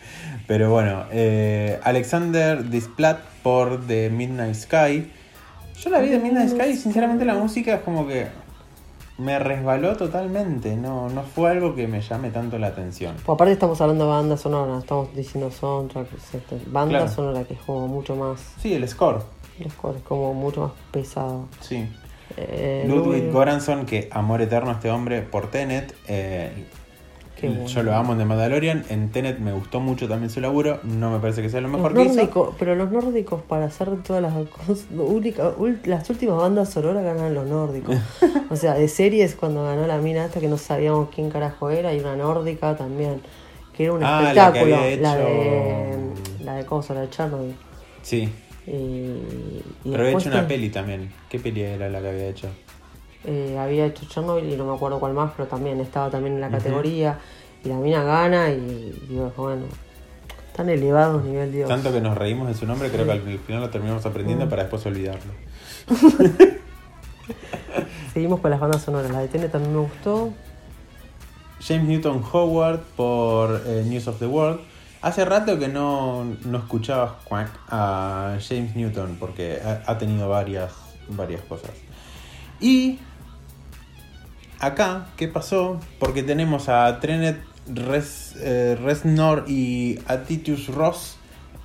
Pero bueno, eh, Alexander Displat por The Midnight Sky. Yo la vi de Midnight Sky y sinceramente la música es como que me resbaló totalmente. No, no fue algo que me llame tanto la atención. Pues aparte estamos hablando de banda sonora, estamos diciendo soundtrack, etc. Banda Claro. sonora que es como mucho más, Sí, el score. el score es como mucho más pesado. Sí. Eh, Ludwig Göransson, que amor eterno a este hombre por Tenet. eh, Qué bueno. Yo lo amo en The Mandalorian. En Tenet me gustó mucho también su laburo. No me parece que sea lo Los mejor que hizo. nórdicos, pero los nórdicos para hacer todas las cosas, las últimas bandas sonoras ganaron los nórdicos. o sea, de series cuando ganó la mina esta que no sabíamos quién carajo era y una nórdica también, que era un Ah, la que espectáculo, había la, de hecho- la de cosa, la de Chernobyl. Sí. Y, y Pero había hecho una peli también. ¿Qué peli era la que había hecho? Eh, había hecho Chernobyl y no me acuerdo cuál más, pero también estaba también en la categoría y la mina gana y digo, bueno, tan elevados nivel Dios. Tanto que nos reímos de su nombre, creo que al final lo terminamos Mm. aprendiendo para después olvidarlo. Seguimos con las bandas sonoras, la de Tenet también me gustó. James Newton Howard por eh, News of the World. Hace rato que no, no escuchaba cuac a James Newton porque ha, ha tenido varias, varias cosas. Y acá, ¿qué pasó? Porque tenemos a Trenet Res, eh, Reznor y a Titus Ross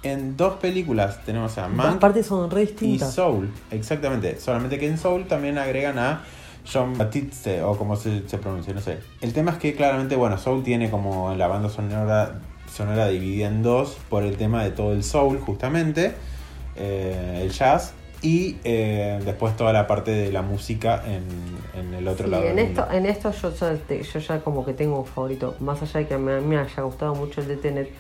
en dos películas. Tenemos a Aparte son re y. Soul, exactamente. Solamente que en Soul también agregan a John Batiste, o como se, se pronuncia, no sé. El tema es que claramente, bueno, Soul tiene como la banda sonora, sonora dividida en dos por el tema de todo el Soul, justamente, eh, el jazz. Y eh, después toda la parte de la música en, en el otro Sí, lado. en del esto, mundo. en esto yo, ya te- yo ya como que tengo un favorito. Más allá de que mí me haya gustado mucho el de Tenet,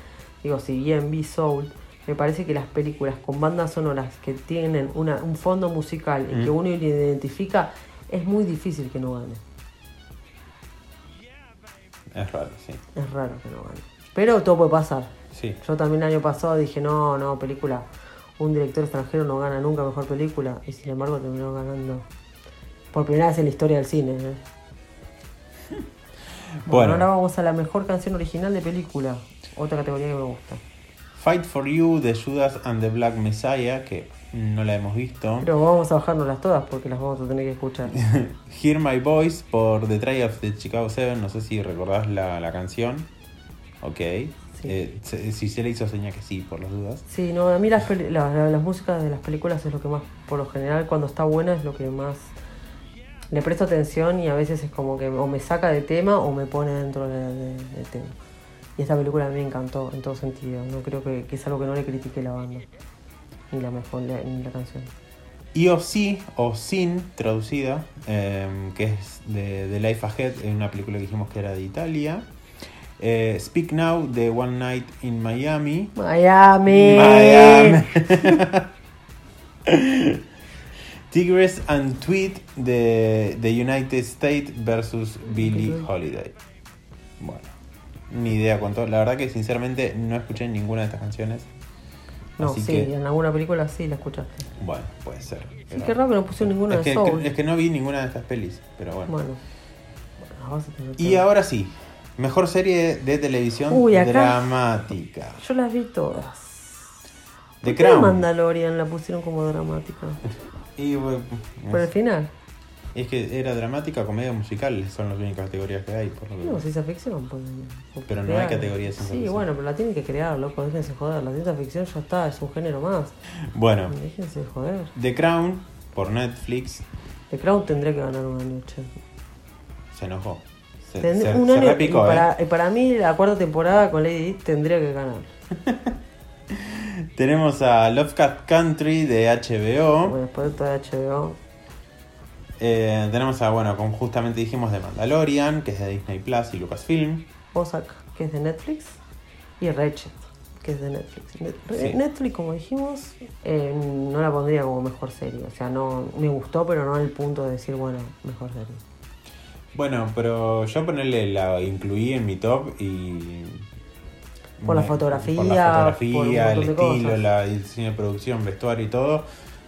digo, si bien vi Soul, me parece que las películas con bandas sonoras que tienen una, un fondo musical y que Mm. uno identifica, es muy difícil que no gane. Es raro, sí. Es raro que no gane. Pero todo puede pasar. Sí. Yo también el año pasado dije, no, no, película, un director extranjero no gana nunca mejor película. Y sin embargo terminó ganando por primera vez en la historia del cine. ¿eh? Bueno, Bueno. ahora vamos a la mejor canción original de película. Otra categoría que me gusta. Fight for You de Judas and the Black Messiah, que no la hemos visto. Pero vamos a bajárnoslas todas porque las vamos a tener que escuchar. Hear My Voice por The of the Chicago 7, no sé si recordás la, la canción. Ok. Eh, se- si se le hizo seña que sí, por las dudas. Sí, no, a mí las, la- la- las músicas de las películas es lo que más, por lo general, cuando está buena es lo que más le presto atención y a veces es como que o me saca de tema o me pone dentro de- de- del tema. Y esta película a mí me encantó en todo sentido. No creo que, que es algo que no le critique la banda. Ni la mejor, ni la canción. Y of Sí, o Sin, traducida, eh, que es de, de Life Ahead, en una película que dijimos que era de Italia. Eh, Speak Now de One Night in Miami. Miami. Miami. Tigres and Tweet de The United States versus Billie Holiday. Bueno, ni idea cuánto. La verdad que sinceramente no escuché ninguna de estas canciones. No, Así sí, que, en alguna película sí la escuchaste. bueno, puede ser. Sí, qué raro que no pusieron ninguna es de que, Soul. es que no vi ninguna de estas pelis, pero bueno. Bueno, Y ahora sí, mejor serie de televisión Uy, acá- dramática. Yo las vi todas. ¿Por qué Crown. Mandalorian la pusieron como dramática? Y, bueno, Por el final. es que era dramática, comedia musical, son las únicas categorías que hay. Por lo No, ciencia ficción. Pues, Pero no hay categoría de ciencia Sí, ficción. bueno, pero la tienen que crear, loco. Déjense joder. La ciencia ficción ya está, es un género más. Bueno, Déjense joder. The Crown por Netflix The Crown tendría que ganar una noche. se enojó. Se, se- un se año- y para, ¿eh? para mí, la cuarta temporada con Lady Di tendría que ganar. Tenemos a Lovecraft Country de HBO. Bueno, después de toda HBO. Eh, tenemos a, bueno, como justamente dijimos, de Mandalorian, que es de Disney Plus y Lucasfilm. Ozark, que es de Netflix. Y Ratchet, que es de Netflix. Net- Sí. Netflix, como dijimos, eh, no la pondría como mejor serie. O sea, no me gustó, pero no al punto de decir, bueno, mejor serie. Bueno, pero yo ponerle la incluí en mi top y. Por la fotografía, por la fotografía, por el estilo, la, el diseño de producción, vestuario y todo.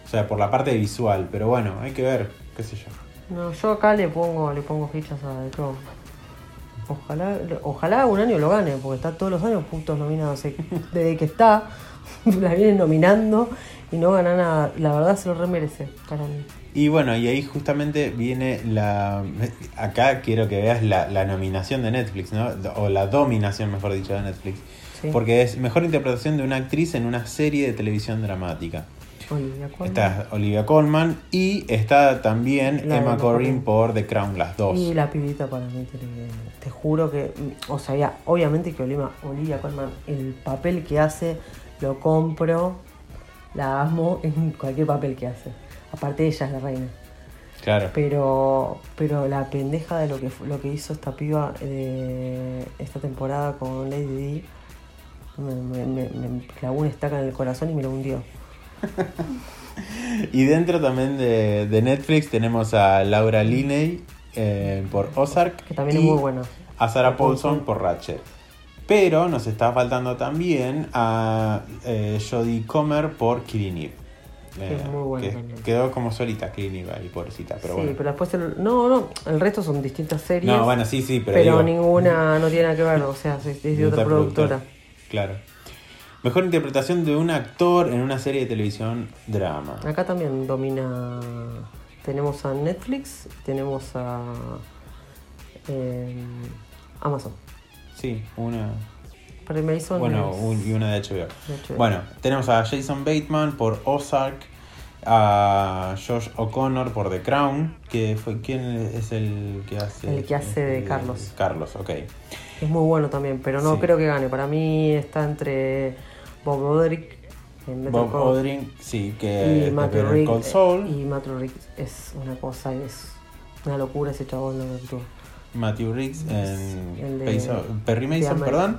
O sea, por la parte visual. Pero bueno, hay que ver, qué sé yo. No, yo acá le pongo, le pongo fichas a The Crown. Ojalá, ojalá un año lo gane, porque está todos los años puntos nominados. Desde que está, la vienen nominando y no gana nada. La verdad se lo remerece para mí. Y bueno, y ahí justamente viene la. Acá quiero que veas la, la nominación de Netflix, ¿no? O la dominación, mejor dicho, de Netflix. Sí. Porque es mejor interpretación de una actriz en una serie de televisión dramática. Olivia Colman. Está Olivia Colman y está también La Emma Corrin por The Crown, las dos. Y la pibita para mí que- Te juro que. O sea, ya, obviamente que Olivia, Olivia Colman, el papel que hace, lo compro, la amo en cualquier papel que hace. Aparte, ella es la reina. Claro. Pero, pero la pendeja de lo que lo que hizo esta piba eh, esta temporada con Lady Di me, me, me- me clavó una estaca en el corazón y me lo hundió. Y dentro también de, de Netflix tenemos a Laura Linney eh, por Ozark. Que también es muy buena. A Sarah Paulson. Paulson por Ratchet. Pero nos está faltando también a eh, Jodie Comer por Killing Eve. Es muy que también. quedó como solita Eve ahí, pobrecita. Pero sí, bueno. pero después el, no, no, el resto son distintas series. no, bueno, sí, sí, pero, pero digo, ninguna no tiene nada que ver, o sea, es, de otra productora. Claro. Mejor interpretación de un actor en una serie de televisión drama. Acá también domina. Tenemos a Netflix, tenemos a eh, Amazon. Sí, una. Para Mason Bueno, es- y una de HBO. de HBO. Bueno, tenemos a Jason Bateman por Ozark, a Josh O'Connor por The Crown, que fue quién es el que hace El que hace de eh, Carlos. Carlos, ok. Es muy bueno también, pero no Sí. creo que gane. Para mí está entre Bob Roderick en Bob Odring, sí, que y Matthew Rick, y Matthew Rick es una cosa, es una locura ese chabón lo que. Matthew Riggs en de- Perry Mason, perdón.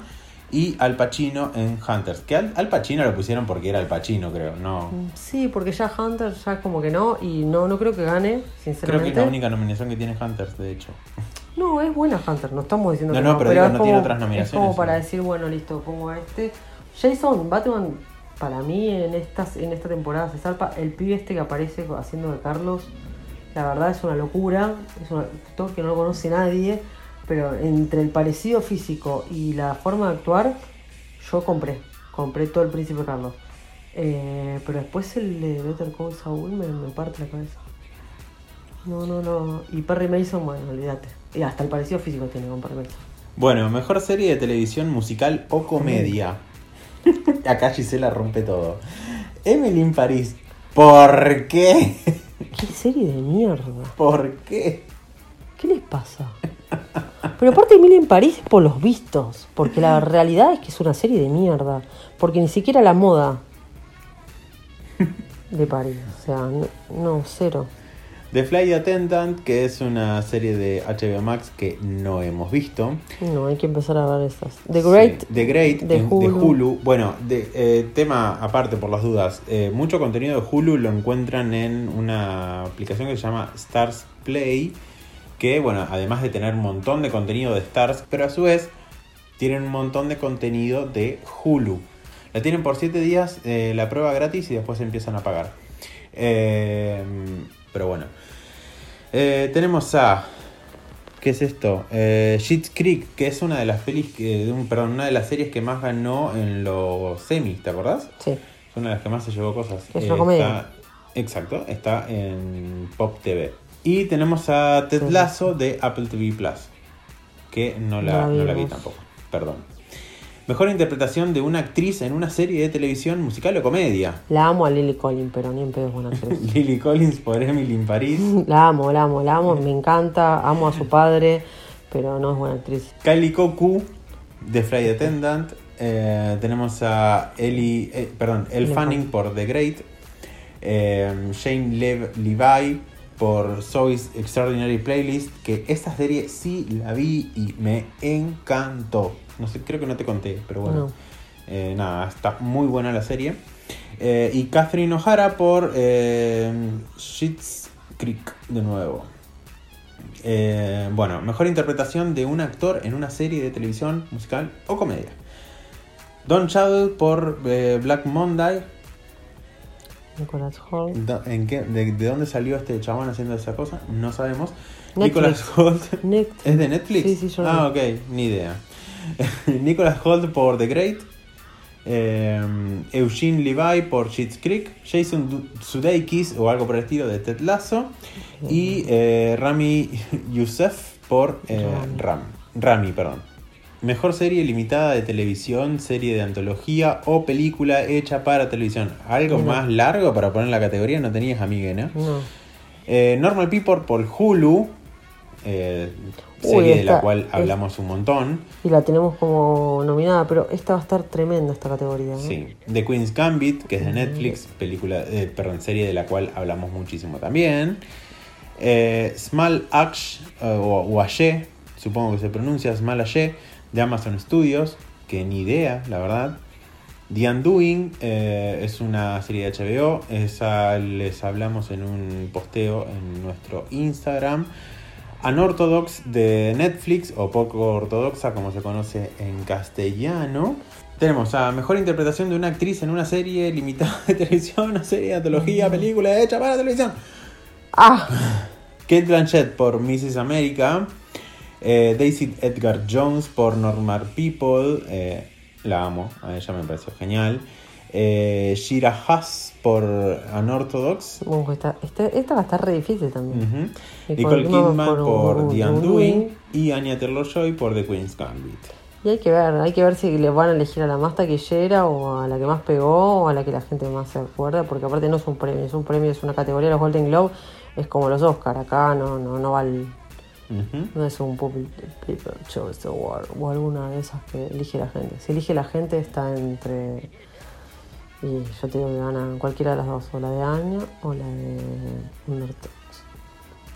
Y Al Pacino en Hunters. Que al, Al Pacino lo pusieron porque era Al Pacino, creo. No. Sí, porque ya Hunter ya como que no, y no, no creo que gane, Creo sinceramente. que es la única nominación que tiene Hunters, de hecho. No, es buena Hunter, no estamos diciendo No, que no, no, pero pero, digo, es, no como, tiene otras es nominaciones, como para decir, bueno, listo, pongo a este. Jason Batman, para mí en estas en esta temporada se zarpa. El pibe este que aparece haciendo de Carlos, la verdad es una locura. Es un actor que no lo conoce nadie, pero entre el parecido físico y la forma de actuar, yo compré. Compré todo el Príncipe Carlos. Eh, pero después el de Better Call Saul me, me parte la cabeza. No, no, no. Y Perry Mason, bueno, olvídate. Y hasta el parecido físico tiene con Perry Mason. Bueno, mejor serie de televisión musical o comedia. Acá Gisela rompe todo. Emily in París. ¿Por qué? ¿Qué serie de mierda? ¿Por qué? ¿Qué les pasa? Pero aparte Emilia en París es por los vistos, porque la realidad es que es una serie de mierda, porque ni siquiera la moda de París, o sea, no, no, cero. The Flight Attendant, que es una serie de HBO Max que no hemos visto. No, hay que empezar a ver estas. The Great, Sí, The Great de en- Hulu. Bueno, de, eh, tema aparte por las dudas. eh, mucho contenido de Hulu lo encuentran en una aplicación que se llama Stars Play. Que, bueno, además de tener un montón de contenido de Stars, pero a su vez tienen un montón de contenido de Hulu. La tienen por 7 días eh, la prueba gratis y después empiezan a pagar. Eh, pero bueno. Eh, tenemos a. ¿Qué es esto? Eh, Creek, que es una de las pelis que, un- perdón, una de las series que más ganó en los semis, ¿te acordás? Sí, Es una de las que más se llevó cosas. Es una comedia. está- exacto, está en Pop TV. Y tenemos a Ted. Lasso de Apple TV Plus, que no la, No la vi tampoco, perdón. Mejor interpretación de una actriz en una serie de televisión musical o comedia. la amo a Lily Collins, pero ni en pedo es buena actriz. Lily Collins por Emily in Paris. La amo, la amo, la amo, me encanta, amo a su padre, pero no es buena actriz. Kylie Koku de Flight Attendant. Eh, tenemos a Ellie, eh, perdón, Elle Fanning por The Great. Eh, Shane Lev- Levi por Zoe's Extraordinary Playlist. Que esta serie sí la vi y me encantó. No sé, creo que no te conté, pero bueno. No. Eh, nada, está muy buena la serie. Eh, y Catherine O'Hara por eh, Creek de nuevo. Eh, bueno, mejor interpretación de un actor en una serie de televisión, musical o comedia. Don Cheadle por Black Monday. Nicolas Holt. Do- ¿En qué, de, de dónde salió este chabón haciendo esa cosa? No sabemos. Nicolas Holt. Netflix. ¿Es de Netflix? Sí, sí, yo Ah, ok, ni idea. Nicolas Holt por The Great. eh, Eugene Levi por Schitt's Creek. Jason Sudeikis o algo por el estilo de Ted Lasso. Y eh, Rami Youssef por eh. Ram. Rami, perdón. Mejor serie limitada de televisión, serie de antología o película hecha para televisión. Algo más largo para poner la categoría no tenías, amiga, ¿no? No. Eh, Normal People por Hulu, eh, Uy, serie de la cual es- hablamos un montón. Y la tenemos como nominada, pero esta va a estar tremenda esta categoría. ¿no? Sí. The Queen's Gambit, que es de Netflix, película, eh, perdón, serie de la cual hablamos muchísimo también. Eh, Small Ash, o, o Aye, supongo que se pronuncia Small Aye, de Amazon Studios, que ni idea, la verdad. The Undoing eh, es una serie de HBO, esa les hablamos en un posteo en nuestro Instagram. Unorthodox de Netflix, o poco ortodoxa como se conoce en castellano. Tenemos a mejor interpretación de una actriz en una serie limitada de televisión, una serie de antología, película hecha para televisión. Ah, Kate Blanchett por Mrs. America. Eh, Daisy Edgar Jones por Normal People. eh, la amo, a ella me pareció genial. Eh, Shira Haas por Unorthodox. bueno, esta, esta, esta va a estar re difícil también. Nicole Nicole Kidman por The Un- Undoing. Y Anya Taylor-Joy por The Queen's Gambit. Y hay que ver, hay que ver si le van a elegir a la más taquillera o a la que más pegó o a la que la gente más se acuerda, porque aparte no es un premio, es un premio, es una categoría, los Golden Globe es como los Oscar, acá no, no, no va el- No es un Public People Choice Award o alguna de esas que elige la gente. Si elige la gente está entre Y yo te digo que ganan cualquiera de las dos, o la de Anya o la de Undertale.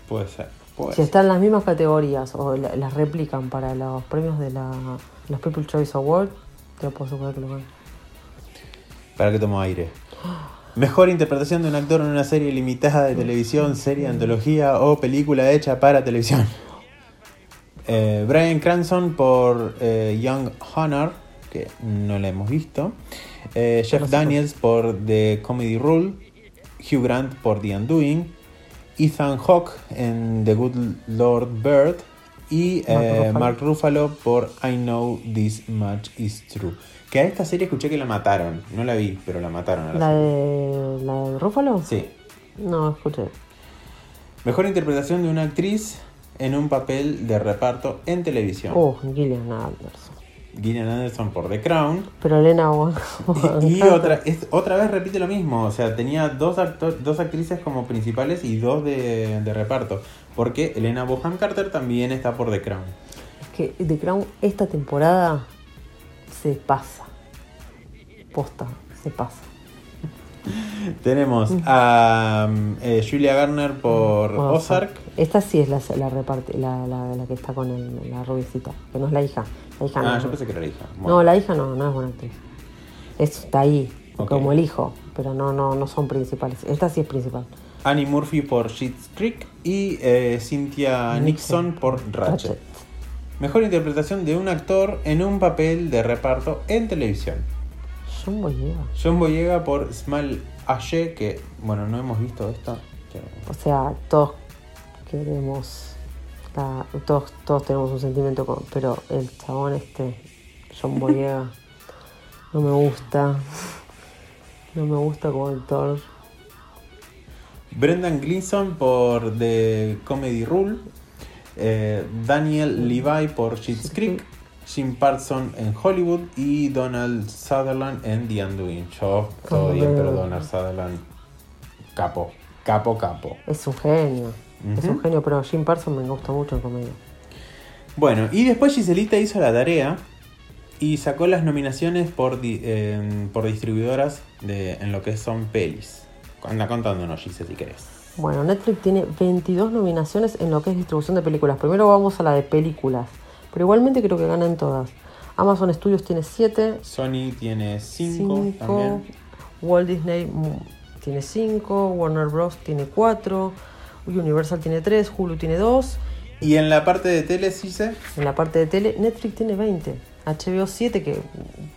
Puede ser. Puede Si ser. están en las mismas categorías o la- las replican para los premios de la, los People Choice Award, te puedo asegurar que lo ganan. Para que tomo aire. Mejor interpretación de un actor en una serie limitada de televisión, serie, antología o película hecha para televisión. Eh, Brian Cranston por eh, Young Honor, que no la hemos visto. Eh, Jeff No sé. Daniels por The Comedy Rule. Hugh Grant por The Undoing. Ethan Hawke en The Good Lord Bird. Y Mark eh, Ruffalo. Mark Ruffalo por I Know This Much Is True. Que a esta serie escuché que la mataron. No la vi, pero la mataron a la ¿La de, ¿La de Rúfalo? Sí. No, escuché. Mejor interpretación de una actriz en un papel de reparto en televisión. Oh, Gillian Anderson. Gillian Anderson por The Crown. Pero Elena Y, y otra, es, otra vez repite lo mismo. O sea, tenía dos, actor, dos actrices como principales y dos de, de reparto. Porque Elena Boham Carter también está por The Crown. Es que The Crown esta temporada se pasa. Posta, se pasa. Tenemos a um, eh, Julia Garner por Ozark. Esta sí es la, la, reparte- la, la, la que está con el- la rubicita, que no es la hija. La hija Ah, no. yo pensé que era la hija. No, la hija no, no es buena actriz. Es- está ahí, como el hijo, pero no, no, no son principales. Esta sí es principal. Annie Murphy por Schitt's Creek y eh, Cynthia Nixon por Ratchet. Ratchet. Mejor interpretación de un actor en un papel de reparto en televisión. John Boyega. John Boyega por Smile Aye, que bueno, no hemos visto pero- O sea, todos queremos. la- todos, todos tenemos un sentimiento, con- pero el chabón este, John Boyega, no me gusta. No me gusta como actor. Brendan Gleeson por The Comedy Rule. eh, Daniel Levi por Schitt's Creek. Jim Parson en Hollywood y Donald Sutherland en The Undoing. Yo, todo bien, pero Donald Sutherland, capo, capo, capo. Es un genio. Es un genio, pero Jim Parsons me gusta mucho en comedia. Bueno, y después Giselita hizo la tarea y sacó las nominaciones por, di- eh, por distribuidoras de, en lo que son pelis. Anda contándonos, Gise, si querés. Bueno, Netflix tiene 22 nominaciones en lo que es distribución de películas. Primero vamos a la de películas, pero igualmente creo que ganan todas. Amazon Studios tiene 7, Sony tiene 5 5, también. Walt Disney mm, tiene 5, Warner Bros. tiene 4, Universal tiene 3, Hulu tiene 2. Y en la parte de tele, Gise, En la parte de tele, Netflix tiene 20. HBO 7, que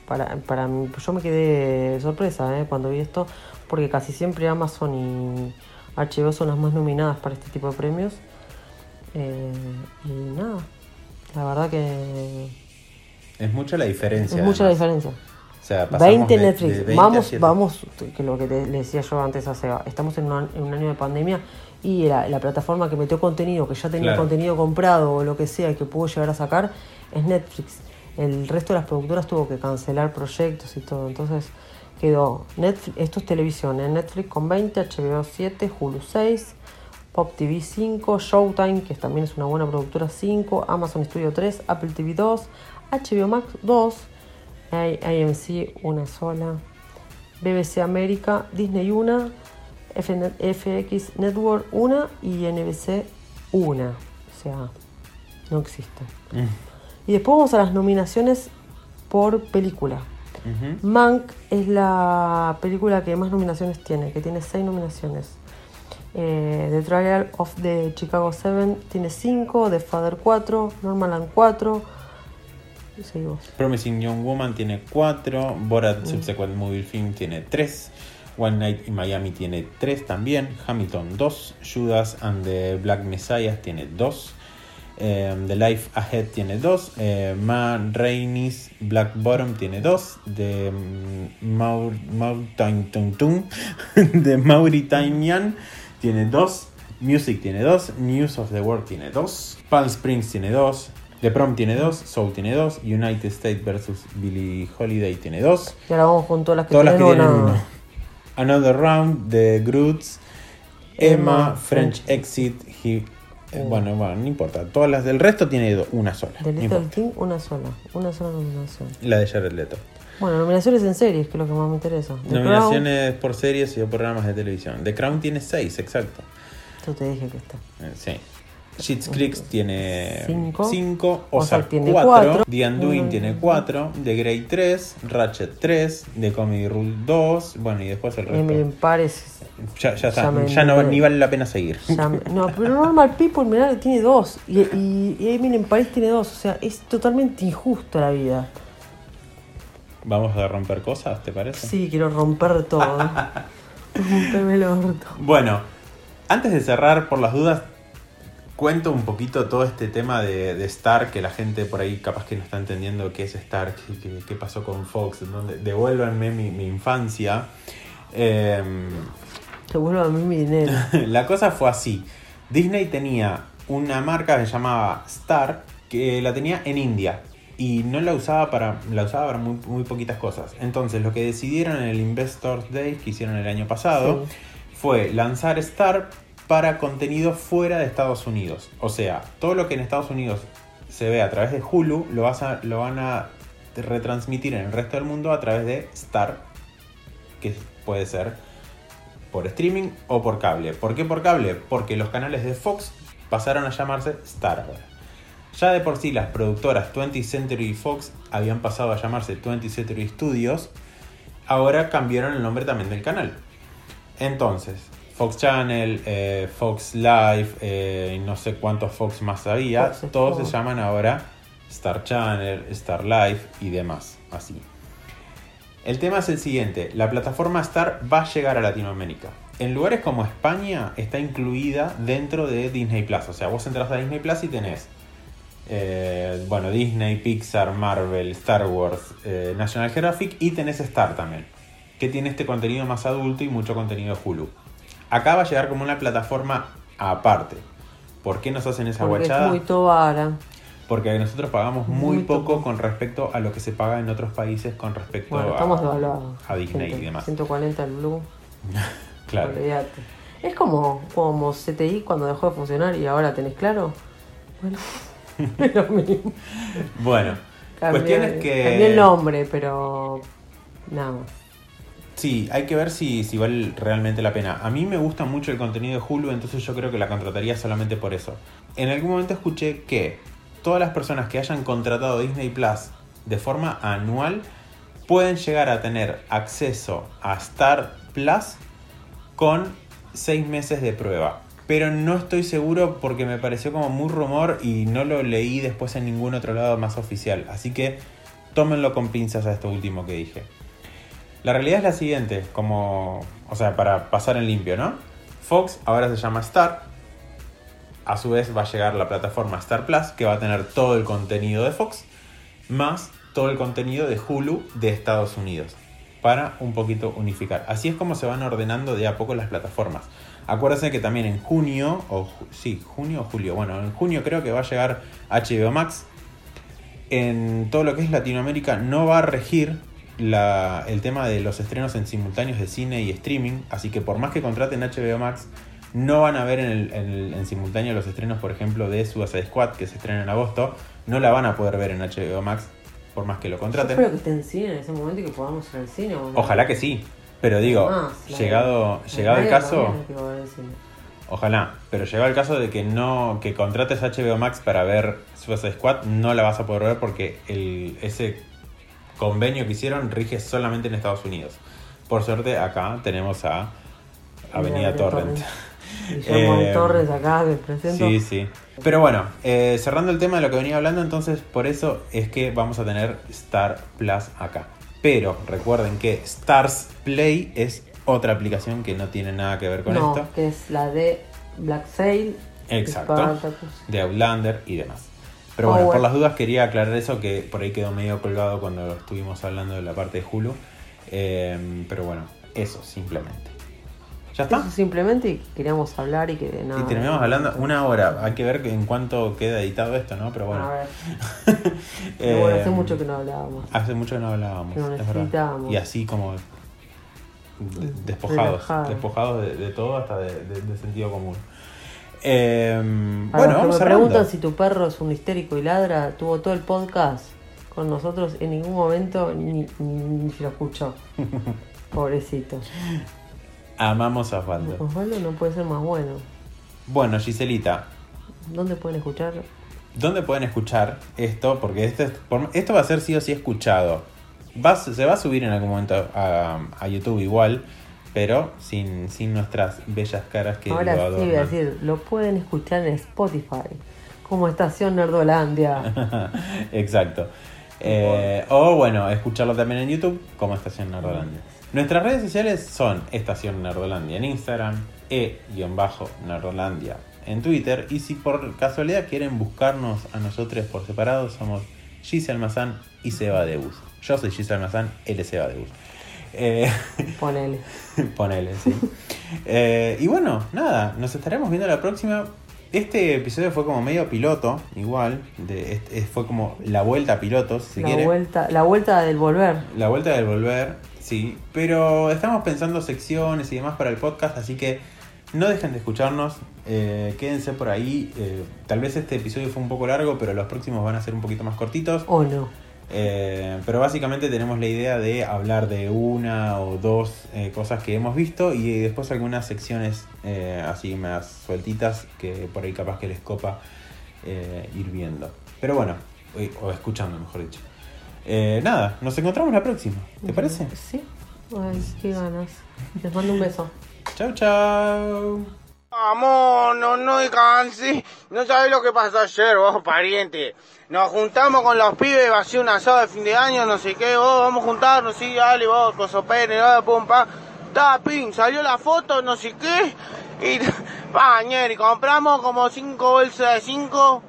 para, para mí- yo me quedé sorpresa ¿eh? cuando vi esto, porque casi siempre Amazon y HBO son las más nominadas para este tipo de premios. Eh, y nada, la verdad que es mucha la diferencia. es mucha la diferencia. O sea, pasamos 20 de- Netflix. de 20 a vamos, 7. vamos, que lo que te- le decía yo antes a Seba, estamos en un, en un año de pandemia y la, la plataforma que metió contenido, que ya tenía Claro. contenido comprado o lo que sea que pudo llegar a sacar, es Netflix. El resto de las productoras tuvo que cancelar proyectos y todo. Entonces quedó Netflix, esto es televisión, en Netflix con 20, HBO 7, Hulu 6, Pop TV 5, Showtime, que también es una buena productora 5, Amazon Studio 3, Apple TV 2, HBO Max 2, I- AMC una sola, BBC América, Disney una, FX Network una y NBC una. O sea, no existe. Mm. Y después vamos a las nominaciones por película. Ujú. Mank es la película que más nominaciones tiene, que tiene seis nominaciones. Eh, the Trial of the Chicago 7 tiene 5, The Father 4, Normaland 4. Seguimos. Promising Young Woman tiene 4, Mm. Borat Subsequent Movie Film tiene 3, One Night in Miami tiene 3 también, Hamilton 2, Judas and the Black Messiah tiene 2, eh, The Life Ahead tiene 2, eh, Ma Rainey's Black Bottom tiene 2, de mm, Maur, de Mauritanian tiene 2, Music tiene 2, News of the World tiene 2, Palm Springs tiene 2, The Prom tiene 2, Soul tiene 2, United States vs. Billie Holiday tiene 2, Y ahora vamos con todas las que todas las que tienen tienen uno. Another Round, The Groots, Emma, Emma, French French Exit, He- eh, Uh. bueno, bueno, no importa. Todas las del resto tiene do- una sola. The no Little. Thing, una sola. Una sola nominación. La de Jared Leto. Bueno, nominaciones en series, que es lo que más me interesa. The Nominaciones por series y programas de televisión. The Crown tiene seis, exacto. Yo te dije que está. Eh, sí. Sheets Creek tiene Cinco. 5, Ozark tiene 4, cuatro. The Undoing Mm. tiene 4, The Grey 3, Ratchet 3, The Comedy Rule 2, bueno, y después el resto. Emily in Paris. Ya, ya está, Ya me ya no ni vale la pena seguir. ya no, pero Normal People, mirá, tiene dos. Y, y, y Emily Paris tiene dos. O sea, es totalmente injusto la vida. Vamos a romper cosas, ¿te parece? Sí, quiero romper todo. Rompeme el orto. Bueno, antes de cerrar, por las dudas, cuento un poquito todo este tema de, de Star, que la gente por ahí capaz que no está entendiendo qué es Star, qué, pasó con Fox, donde, devuélvanme mi, mi infancia. Em, Te vuelvo a mí mi dinero. la cosa fue así. Disney tenía una marca que se llamaba Star, que la tenía en India. Y no la usaba para, la usaba para muy, muy poquitas cosas. Entonces lo que decidieron en el Investors Day que hicieron el año pasado Sí. fue lanzar Star para contenido fuera de Estados Unidos. O sea, todo lo que en Estados Unidos se ve a través de Hulu lo, vas a- lo van a retransmitir en el resto del mundo a través de Star, que puede ser por streaming o por cable. ¿Por qué por cable? Porque los canales de Fox pasaron a llamarse Star ahora. Ya de por sí las productoras 20th Century Fox habían pasado a llamarse 20th Century Studios, ahora cambiaron el nombre también del canal. Entonces, Fox Channel, eh, Fox Live, eh, no sé cuántos Fox más había, Fox todos se llaman ahora Star Channel, Star Live y demás, así. El tema es el siguiente, la plataforma Star va a llegar a Latinoamérica. En lugares como España está incluida dentro de Disney Plus. O sea, vos entras a Disney Plus y tenés, eh, bueno, Disney, Pixar, Marvel, Star Wars, eh, National Geographic y tenés Star también, que tiene este contenido más adulto y mucho contenido de Hulu. Acá va a llegar como una plataforma aparte. ¿Por qué nos hacen esa Porque es guachada? muy tobara. Porque nosotros pagamos muy, Muy poco con respecto a lo que se paga en otros países con respecto Bueno, a, Disney y demás. 140 el Blue. Claro. Olvídate. Es como, como CTI cuando dejó de funcionar y ahora tenés claro. Bueno, lo mismo. Bueno, Cambié, cuestión es que... cambié el nombre, pero nada más. Sí, hay que ver si, si vale realmente la pena. A mí me gusta mucho el contenido de Hulu, entonces yo creo que la contrataría solamente por eso. En algún momento escuché que todas las personas que hayan contratado Disney Plus de forma anual pueden llegar a tener acceso a Star Plus con seis meses de prueba. Pero no estoy seguro porque me pareció como muy rumor y no lo leí después en ningún otro lado más oficial. Así que tómenlo con pinzas a esto último que dije. La realidad es la siguiente, como, o sea, para pasar en limpio, ¿no? Fox ahora se llama Star. A su vez va a llegar la plataforma Star Plus, que va a tener todo el contenido de Fox, más todo el contenido de Hulu de Estados Unidos, para un poquito unificar. Así es como se van ordenando de a poco las plataformas. Acuérdense que también en junio, o sí, junio o julio, bueno, en junio creo que va a llegar HBO Max, en todo lo que es Latinoamérica no va a regir la- el tema de los estrenos en simultáneos de cine y streaming, así que por más que contraten HBO Max, no van a ver en, el- en el- en simultáneo los estrenos, por ejemplo, de Suicide Squad, que se estrena en agosto, no la van a poder ver en HBO Max, por más que lo Yo contraten. espero que esté en cine en ese momento y que podamos ir al cine. ¿o no? Ojalá que sí, pero digo, Más, la- llegado, llegado el caso... Ojalá, pero llegado el caso de que no que contrates HBO Max para ver Suicide Squad, no la vas a poder ver porque el, ese convenio que hicieron rige solamente en Estados Unidos. Por suerte, acá tenemos a Avenida Torrent. Guillermo Eh, Torres acá, presento. Sí, sí. Pero bueno, eh, cerrando el tema de lo que venía hablando, entonces por eso es que vamos a tener Star Plus acá. Pero recuerden que Stars Play es otra aplicación que no tiene nada que ver con no, esto. que es la de Black Sail. Exacto. Spartacus. de Outlander y demás. Pero Oh, bueno, por las dudas quería aclarar eso que por ahí quedó medio colgado cuando estuvimos hablando de la parte de Hulu. Eh, pero bueno, eso simplemente. ¿Ya está? Eso simplemente queríamos hablar y que nada. Y terminamos hablando una hora. Hay que ver en cuánto queda editado esto, ¿no? Pero bueno. A ver. Pero bueno, hace Eh, mucho que no hablábamos. Hace mucho que no hablábamos. Que no necesitábamos. Y así como de- despojados. Relajado. Despojados de, de todo hasta de, de- de sentido común. Eh, A bueno, vamos me preguntan si tu perro es un histérico y ladra, tuvo todo el podcast con nosotros en ningún momento ni, ni, ni se lo escuchó. Pobrecito. Amamos a Osvaldo. Osvaldo no puede ser más bueno. Bueno, Giselita, ¿Dónde pueden escuchar? ¿dónde pueden escuchar esto? Porque esto, es- esto va a ser sí o sí escuchado. Va, se va a subir en algún momento a, a YouTube igual, pero sin, sin nuestras bellas caras que Ahora lo sí voy a decir, lo pueden escuchar en Spotify. Como Estación Nerdolandia. Exacto. Eh, o bueno, escucharlo también en YouTube como Estación Nerdolandia. Nuestras redes sociales son Estación Nerdolandia en Instagram, e-nerdolandia en Twitter. Y si por casualidad quieren buscarnos a nosotros por separado, somos Gise Almazán y Seba Deus. Yo soy Gise Almazán, él es Seba Deus. Eh, Ponele. Ponele, sí. Eh, y bueno, nada, nos estaremos viendo la próxima. Este episodio fue como medio piloto, igual. De, este- fue como la vuelta a pilotos, si la, quiere. vuelta, la vuelta del volver. La vuelta del volver, sí. Pero estamos pensando secciones y demás para el podcast, así que no dejen de escucharnos. eh, quédense por ahí. eh, tal vez este episodio fue un poco largo, pero los próximos van a ser un poquito más cortitos. ¿O no? Eh, pero básicamente tenemos la idea de hablar de una o dos cosas que hemos visto y después algunas secciones así más sueltitas que por ahí capaz que les copa ir viendo. Pero bueno, o escuchando mejor dicho. Eh, nada, nos encontramos la próxima. ¿Te parece? Sí. Ay, qué ganas. Les mando un beso. Chau, chau. Vamos, no, no descanse. No sabes lo que pasó ayer, vos, pariente. Nos juntamos con los pibes, va a ser un asado de fin de año, no sé qué, vos, vamos a juntarnos, sí, dale, vos, coso pene, nada, pum, pa. Ta, pin, salió la foto, no sé qué. Y, pa, ñeri, compramos como cinco bolsas de cinco.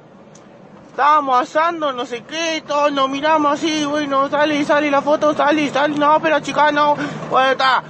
Estábamos asando, no sé qué, todos nos miramos así, bueno, sale, sale la foto, sale, sale, no, pero chica, no. Bueno, está.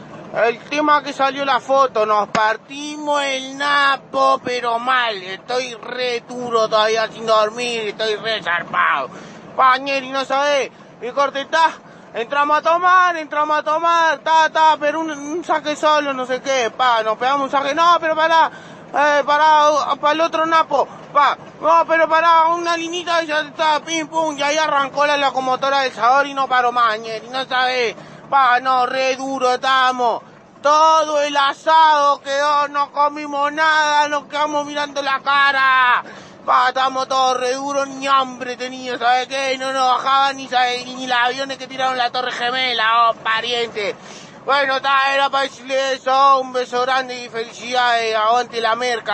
El tema que salió la foto, nos partimos el napo, pero mal. Estoy re duro todavía sin dormir, estoy re zarpado. Pañeri, no sabés, mi corte está. Entramos a tomar, entramos a tomar, ta, ta, pero un, un saque solo, no sé qué, pa, nos pegamos un saque, no, pero pará, eh, pará, para el otro napo, pa, no, pero pará, una linita y ya está, pim, pum, y ahí arrancó la locomotora del sabor y no paró más, ñeri, no sabés, pa, no, re duro estamos. Todo el asado quedó, no comimos nada, nos quedamos mirando la cara. Pa, estamos todos re duros, ni hambre tenía, ¿sabes qué? No nos bajaban ni, ¿sabes? ni los aviones que tiraron la Torre Gemela, oh, pariente. Bueno, ta, era para decirle eso, un beso grande y felicidades, aguante la merca.